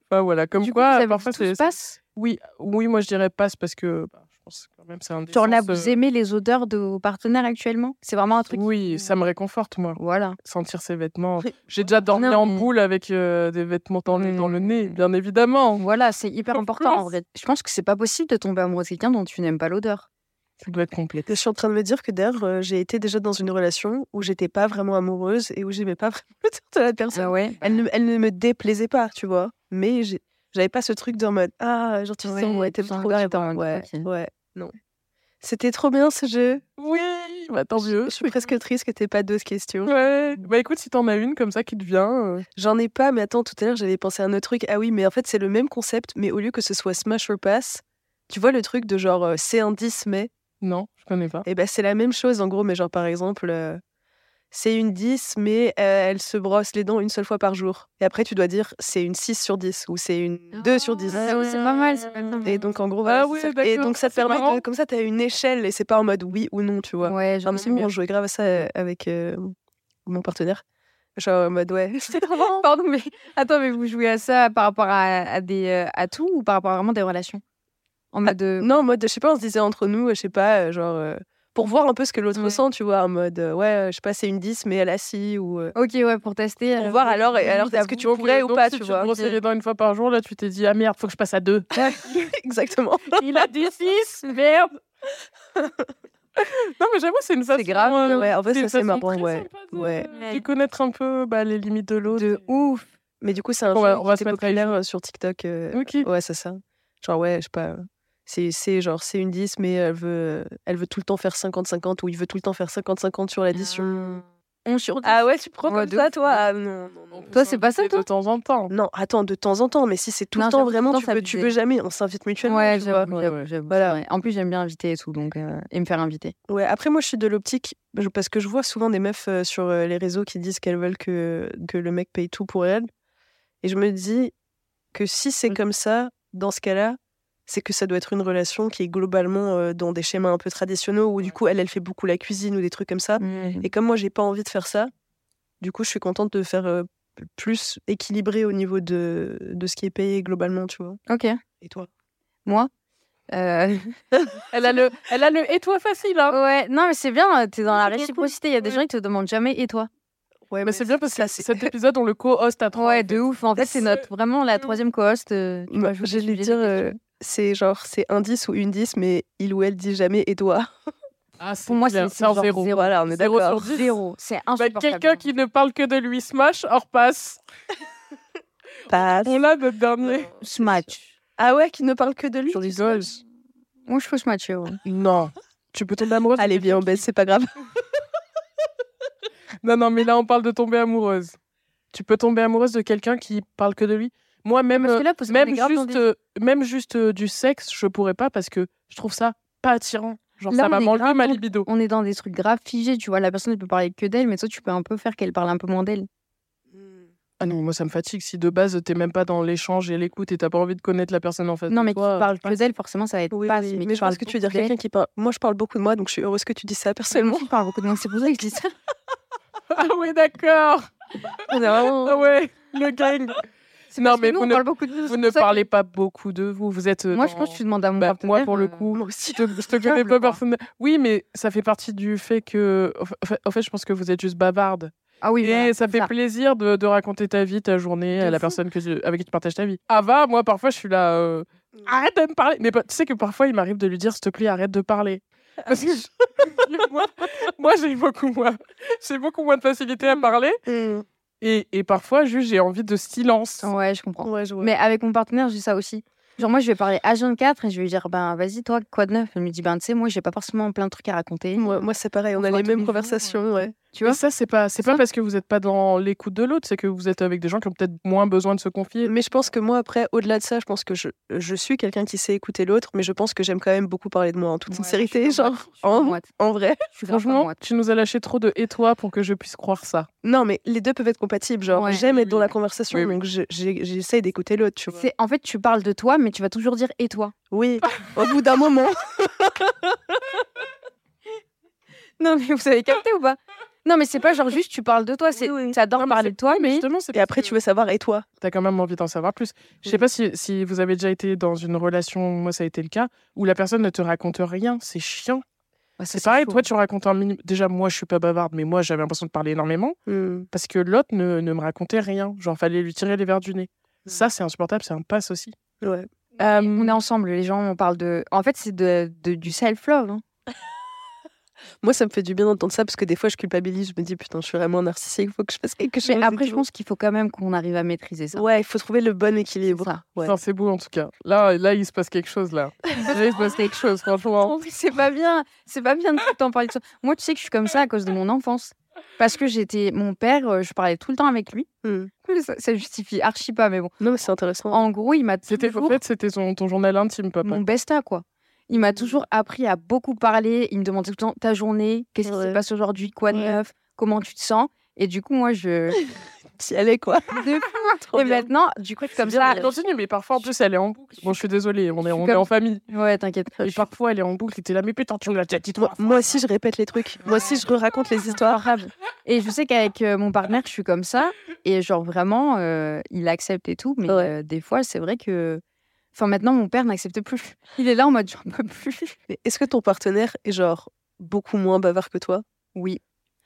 Enfin voilà, comme quoi, parfois c'est. passe? Oui, oui, moi je dirais passe parce que bah, pense quand même là, vous aimez les odeurs de vos partenaires actuellement? C'est vraiment un truc. Oui, ça me réconforte moi. Voilà. Sentir ses vêtements. J'ai déjà dormi en boule avec euh, des vêtements dans le, dans le nez, bien évidemment. Voilà, c'est hyper important en fait. Je pense que c'est pas possible de tomber amoureux de quelqu'un dont tu n'aimes pas l'odeur. Ça doit être complet. Je suis en train de me dire que d'ailleurs, euh, j'ai été déjà dans une relation où j'étais pas vraiment amoureuse et où j'aimais pas vraiment l'odeur de la personne. Ah ouais? Elle, ne, elle ne me déplaisait pas, tu vois. Mais j'ai j'avais pas ce truc de mode ah, genre tu ouais, sens, ouais, t'es trop Ouais, ouais, non. C'était trop bien ce jeu. Oui, bah tant mieux. Je suis presque triste que t'aies pas d'autres questions. Ouais. Bah écoute, si t'en as une comme ça qui te vient. Euh. J'en ai pas, mais attends, tout à l'heure j'avais pensé à un autre truc. Ah oui, mais en fait c'est le même concept, mais au lieu que ce soit Smash or Pass, tu vois le truc de genre euh, c'est un 10 mais. Non, je connais pas. Et eh ben c'est la même chose en gros, mais genre par exemple. Euh, c'est une 10, mais elle se brosse les dents une seule fois par jour. Et après, tu dois dire c'est une 6 sur 10 ou c'est une 2 sur 10. Ah c'est pas mal, Et donc, en gros, ah et donc ça te permet, comme ça, tu as une échelle et c'est pas en mode oui ou non, tu vois. Ouais, genre, c'est bon, je jouais grave à ça euh, avec euh, mon partenaire. Genre en mode ouais. Pardon, mais attends, mais vous jouez à ça par rapport à, des, euh, à tout ou par rapport à vraiment des relations? En mode. Non, en mode, je sais pas, on se disait entre nous, je sais pas, genre pour voir un peu ce que l'autre ressent, tu vois, en mode, euh, ouais, je sais pas, c'est une 10, mais elle a 6 ou. Euh, ok, ouais, pour tester. Pour voir alors, alors est-ce que tu pourrais ou pas, si tu vois. Tu les dents une fois par jour, là, tu t'es dit, ah merde, faut que je passe à 2. Exactement. Il a dit 6, merde. non, mais j'avoue, c'est une façon. C'est grave. Euh, ouais, en fait, ça, c'est marrant, ouais. ouais. De connaître un peu bah, les limites de l'autre. De ouf. Mais du coup, c'est un on va, on va se mettre populaire sur TikTok. Ok. Ouais, c'est ça. Genre, ouais, je sais pas c'est genre c'est une 10 mais elle veut elle veut tout le temps faire 50 50 ou il veut tout le temps faire 50 50 sur l'addition. On sur Ah ouais, tu prends comme ça toi? Ah, non, non, non, Toi c'est pas ça toi De temps en temps. Non, attends, de temps en temps, mais si c'est tout le temps vraiment tu veux, tu veux jamais, on s'invite mutuellement. Ouais, voilà. En plus, j'aime bien inviter et tout donc euh, et me faire inviter. Ouais, après moi je suis de l'optique parce que je vois souvent des meufs euh, sur euh, les réseaux qui disent qu'elles veulent que que le mec paye tout pour elles et je me dis que si c'est mmh. comme ça dans ce cas-là, c'est que ça doit être une relation qui est globalement euh, dans des schémas un peu traditionnels où du coup elle elle fait beaucoup la cuisine ou des trucs comme ça. Mmh. Et comme moi j'ai pas envie de faire ça, du coup je suis contente de faire euh, plus équilibré au niveau de, de ce qui est payé globalement, tu vois. Ok. Et toi? Moi? Euh, elle, a le, elle a le et toi facile. Hein. Ouais, non, mais c'est bien, t'es dans la réciprocité. Il y a des gens qui te demandent jamais et toi. Ouais, mais, c'est bien parce que cet épisode, on le co-host à trois. Ouais, de ouf. En fait, c'est notre vraiment la troisième co-host. Euh, bah, je vais dire, euh, c'est genre, c'est un 10 ou une 10, mais il ou elle dit jamais et toi. Ah, pour moi, c'est zéro. zéro. Voilà, on est d'accord. Zéro. C'est bah, insupportable. Quelqu'un qui ne parle que de lui, smash, hors passe. passe. On a notre dernier. Smash. Ah ouais, qui ne parle que de lui Je rigole. Moi, je peux se matcher. Non. Tu peux tomber amoureuse? Allez, bien, on baisse, c'est pas grave. non, non, mais là, on parle de tomber amoureuse. Tu peux tomber amoureuse de quelqu'un qui parle que de lui? Moi, même, euh, même, juste, euh, même juste euh, du sexe, je pourrais pas parce que je trouve ça pas attirant. Genre, ça va m'enlever ma libido. On est dans des trucs graves figés, tu vois. La personne ne peut parler que d'elle, mais toi, tu peux un peu faire qu'elle parle un peu moins d'elle. Ah non, moi ça me fatigue. Si de base t'es même pas dans l'échange et l'écoute et t'as pas envie de connaître la personne en fait. Non, mais tu parles que d'elle, forcément ça va être pas. Mais, je pense que tu veux dire quelqu'un qui parle. Moi je parle beaucoup de moi, donc je suis heureuse que tu dis ça personnellement. Je parle beaucoup de moi, c'est pour ça que je dis ça. ah oui, d'accord. Ah ouais, le gang. Non, mais vous, ne, beaucoup de vous ne parlez pas beaucoup de vous. Vous êtes. Moi, je pense que tu demandes à mon bah, Moi, pour le euh, coup, je te, te connais pas personnellement. Oui, mais ça fait partie du fait que. En fait, je pense que vous êtes juste bavarde. Ah oui, et ça fait plaisir de, de, raconter ta vie, ta journée à la personne que avec qui tu partages ta vie. Ava, moi, parfois, je suis là. Euh, mm. arrête de me parler. Mais tu sais que parfois, il m'arrive de lui dire, s'il te plaît, arrête de parler. Parce que moi, j'ai beaucoup moins, j'ai beaucoup moins de facilité à mm. parler. Mm. Et, et, parfois, juste, j'ai envie de silence. Ouais, je comprends. Mais avec mon partenaire, j'ai ça aussi. Genre, moi, je vais parler à 24 et je vais lui dire, ben, vas-y, toi, quoi de neuf? Elle me dit, ben, tu sais, moi, j'ai pas forcément plein de trucs à raconter. Moi, moi c'est pareil, on, a les mêmes conversations, ouais. Tu vois? Ça, c'est pas, c'est pas parce que vous n'êtes pas dans l'écoute de l'autre, c'est que vous êtes avec des gens qui ont peut-être moins besoin de se confier. Mais je pense que moi, après, au-delà de ça, je pense que je, je suis quelqu'un qui sait écouter l'autre, mais je pense que j'aime quand même beaucoup parler de moi en toute sincérité, genre, en, en, vrai. Franchement, tu nous as lâché trop de et toi pour que je puisse croire ça. Non, mais les deux peuvent être compatibles. Genre, j'aime être dans la conversation, donc j'essaie d'écouter l'autre, tu vois. En fait, tu parles de toi, mais tu vas toujours dire et toi. Oui, au bout d'un moment. non, mais vous avez capté ou pas? Non, mais c'est pas genre juste tu parles de toi, c'est oui, adore parler de toi, mais justement, et après tu veux savoir et toi? T'as quand même envie d'en savoir plus. Je sais pas si, si, vous avez déjà été dans une relation, moi ça a été le cas, où la personne ne te raconte rien, c'est chiant. c'est pareil, toi tu racontes un minimum. Déjà moi je suis pas bavarde, mais moi j'avais l'impression de parler énormément hmm. parce que l'autre ne, ne, me racontait rien. Genre fallait lui tirer les verres du nez. Hmm. Ça c'est insupportable, c'est un passe aussi. Ouais. Euh, on est ensemble, les gens, on parle de. En fait, c'est de, de, du self-love. Hein. Moi, ça me fait du bien d'entendre ça parce que des fois, je culpabilise. Je me dis, putain, je suis vraiment narcissique, il faut que je fasse quelque chose. Mais après, je pense qu'il faut quand même qu'on arrive à maîtriser ça. Ouais, il faut trouver le bon équilibre. Ouais. c'est beau en tout cas. Là, là, il se passe quelque chose là. là il se passe quelque chose, franchement. C'est pas bien. C'est pas bien de tout le temps parler de ça. Moi, tu sais que je suis comme ça à cause de mon enfance. Parce que j'étais. Mon père, euh, je parlais tout le temps avec lui. Hmm. Ça, justifie archi pas, mais bon. Non, mais c'est intéressant. En gros, il m'a. C'était En fait, c'était ton journal intime, papa. Mon besta, quoi. Il m'a toujours appris à beaucoup parler. Il me demandait tout le temps ta journée, qu'est-ce qui se passe aujourd'hui, quoi de neuf, comment tu te sens? Et du coup, moi, je. T'y allais, quoi? et maintenant, du coup, comme ça. Continue, mais parfois, en plus, elle est en boucle. Bon, je suis désolée, on est, on est en famille. Ouais, t'inquiète. Et parfois, elle est en boucle, et t'es là, mais putain, tu me l'as déjà dit toi. Moi aussi, je répète les trucs. Moi aussi, je raconte les histoires. Et je sais qu'avec euh, mon partenaire, je suis comme ça. Et genre, vraiment, euh, il accepte et tout. Mais euh, des fois, c'est vrai que Enfin, maintenant, mon père n'accepte plus. Il est là en mode, j'en peux plus. Est-ce que ton partenaire est genre beaucoup moins bavard que toi? Oui.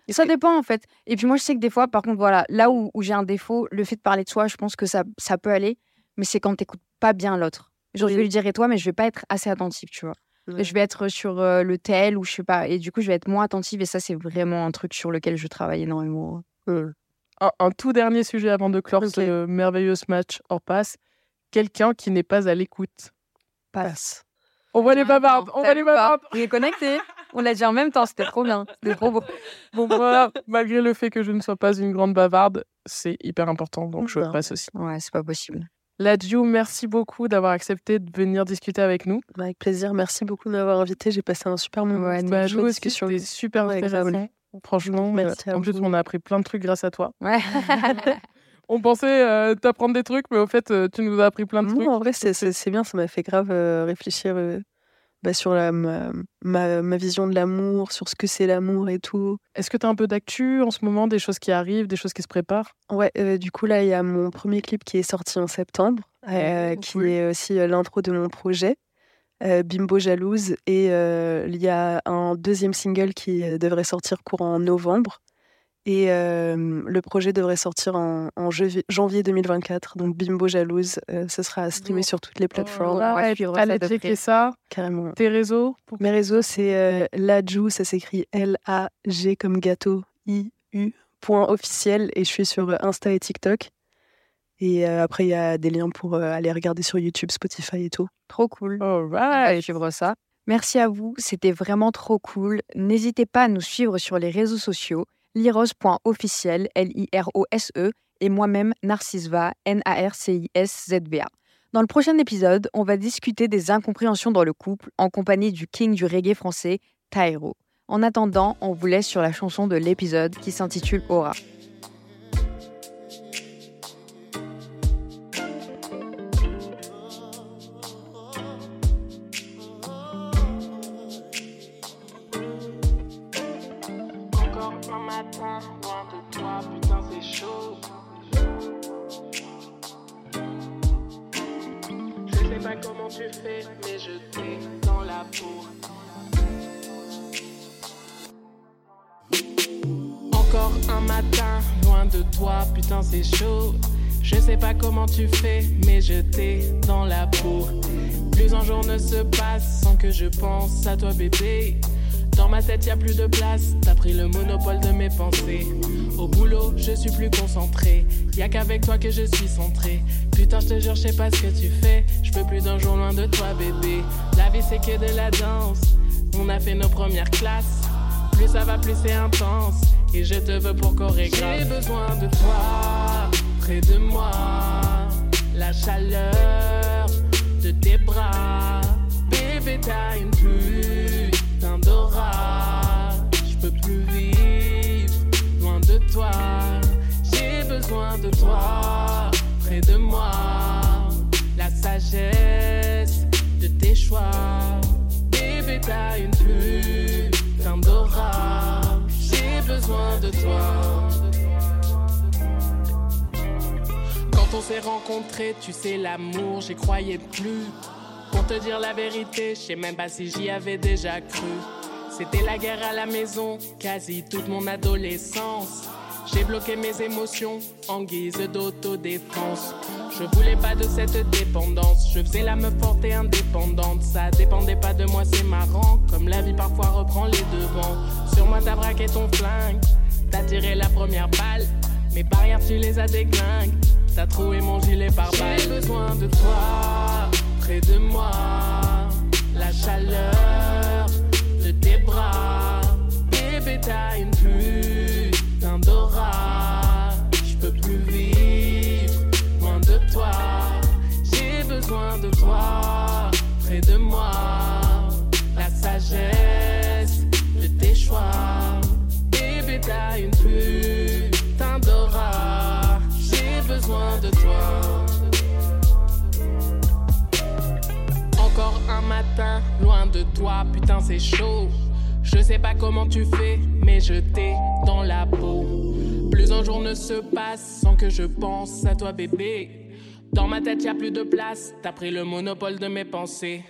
ça dépend en fait. Et puis moi, je sais que des fois, par contre, voilà, là où, j'ai un défaut, le fait de parler de soi, je pense que ça, ça peut aller. Mais c'est quand t'écoutes pas bien l'autre. Genre, je vais lui dire et toi, mais je vais pas être assez attentive, tu vois. Je vais être sur euh, le tel ou je sais pas. Et du coup, je vais être moins attentive. Et ça, c'est vraiment un truc sur lequel je travaille énormément. Un, un, tout dernier sujet avant de clore ce merveilleux match hors passe quelqu'un qui n'est pas à l'écoute. Passe. On voit les bavardes, on voit les bavardes. On est connecté. On l'a dit en même temps, c'était trop bien. C'était trop beau. Bon, moi, malgré le fait que je ne sois pas une grande bavarde, c'est hyper important, donc je passe aussi. Ouais, c'est pas possible. Ladju, merci beaucoup d'avoir accepté de venir discuter avec nous. Bah, avec plaisir, merci beaucoup de m'avoir invité. J'ai passé un super moment. Ouais, bah, discussion. C'était super intéressant. Franchement, merci en plus, on a appris plein de trucs grâce à toi. Ouais. on pensait euh, t'apprendre des trucs, mais au fait, euh, tu nous as appris plein de trucs. en vrai, c'est bien, ça m'a fait grave euh, réfléchir bah, sur la, ma, ma, vision de l'amour, sur ce que c'est l'amour et tout. Est-ce que tu as un peu d'actu en ce moment, des choses qui arrivent, des choses qui se préparent? Ouais, du coup, là, il y a mon premier clip qui est sorti en septembre, qui est aussi l'intro de mon projet. Bimbo Jalouse et il y a un deuxième single qui devrait sortir courant novembre et le projet devrait sortir en, janvier 2024. Donc Bimbo Jalouse, ce sera streamé sur toutes les plateformes. Oh, ouais, allez checker ça. Carrément. Tes réseaux Mes réseaux, c'est Laju, ça s'écrit L-A-G comme gâteau, I-U, point officiel. Et je suis sur Insta et TikTok. Et après, il y a des liens pour aller regarder sur YouTube, Spotify et tout. Trop cool. right. Allez suivre ça. Merci à vous, c'était vraiment trop cool. N'hésitez pas à nous suivre sur les réseaux sociaux liros.officiel, L-I-R-O-S-E, et moi-même Narcisva, N-A-R-C-I-S-Z-V-A. Dans le prochain épisode, on va discuter des incompréhensions dans le couple en compagnie du king du reggae français, Tairo. En attendant, on vous laisse sur la chanson de l'épisode qui s'intitule Aura. C'est chaud. Je sais pas comment tu fais, mais je t'ai dans la peau. Plus un jour ne se passe sans que je pense à toi bébé. Dans ma tête, y a plus de place. T'as pris le monopole de mes pensées. Au boulot, je suis plus concentré. Y a qu'avec toi que je suis centré. Putain, je te jure, je sais pas ce que tu fais. Je peux plus d'un jour loin de toi, bébé. La vie, c'est que de la danse. On a fait nos premières classes. Plus ça va, plus c'est intense. Et je te veux pour chorégraphe. J'ai besoin de toi, près de moi. La chaleur de tes bras. Bébé, t'as une pluie je peux plus vivre loin de toi. J'ai besoin de toi près de moi. La sagesse de tes choix. Bébé, t'as une putain d'aura. Quand on s'est rencontrés, tu sais, l'amour, j'y croyais plus. Pour te dire la vérité, je sais même pas si j'y avais déjà cru. C'était la guerre à la maison, quasi toute mon adolescence. J'ai bloqué mes émotions en guise d'autodéfense. Je voulais pas de cette dépendance. Je faisais la meuf forte et indépendante. Ça dépendait pas de moi, c'est marrant. Comme la vie parfois reprend les devants. Sur moi, t'as braqué ton flingue. T'as tiré la première balle. Mes barrières, tu les as déglingues. T'as trouvé mon gilet par balle. J'ai besoin de toi de moi. La chaleur de tes bras. Bébé, t'as une de toi près de moi. La sagesse de tes choix. Bébé, t'as une putain d'aura. J'ai besoin de toi. un matin, loin de toi, putain c'est chaud. Je sais pas comment tu fais, mais je t'ai dans la peau. Plus un jour ne se passe sans que je pense à toi bébé. Dans ma tête y a plus de place, t'as pris le monopole de mes pensées.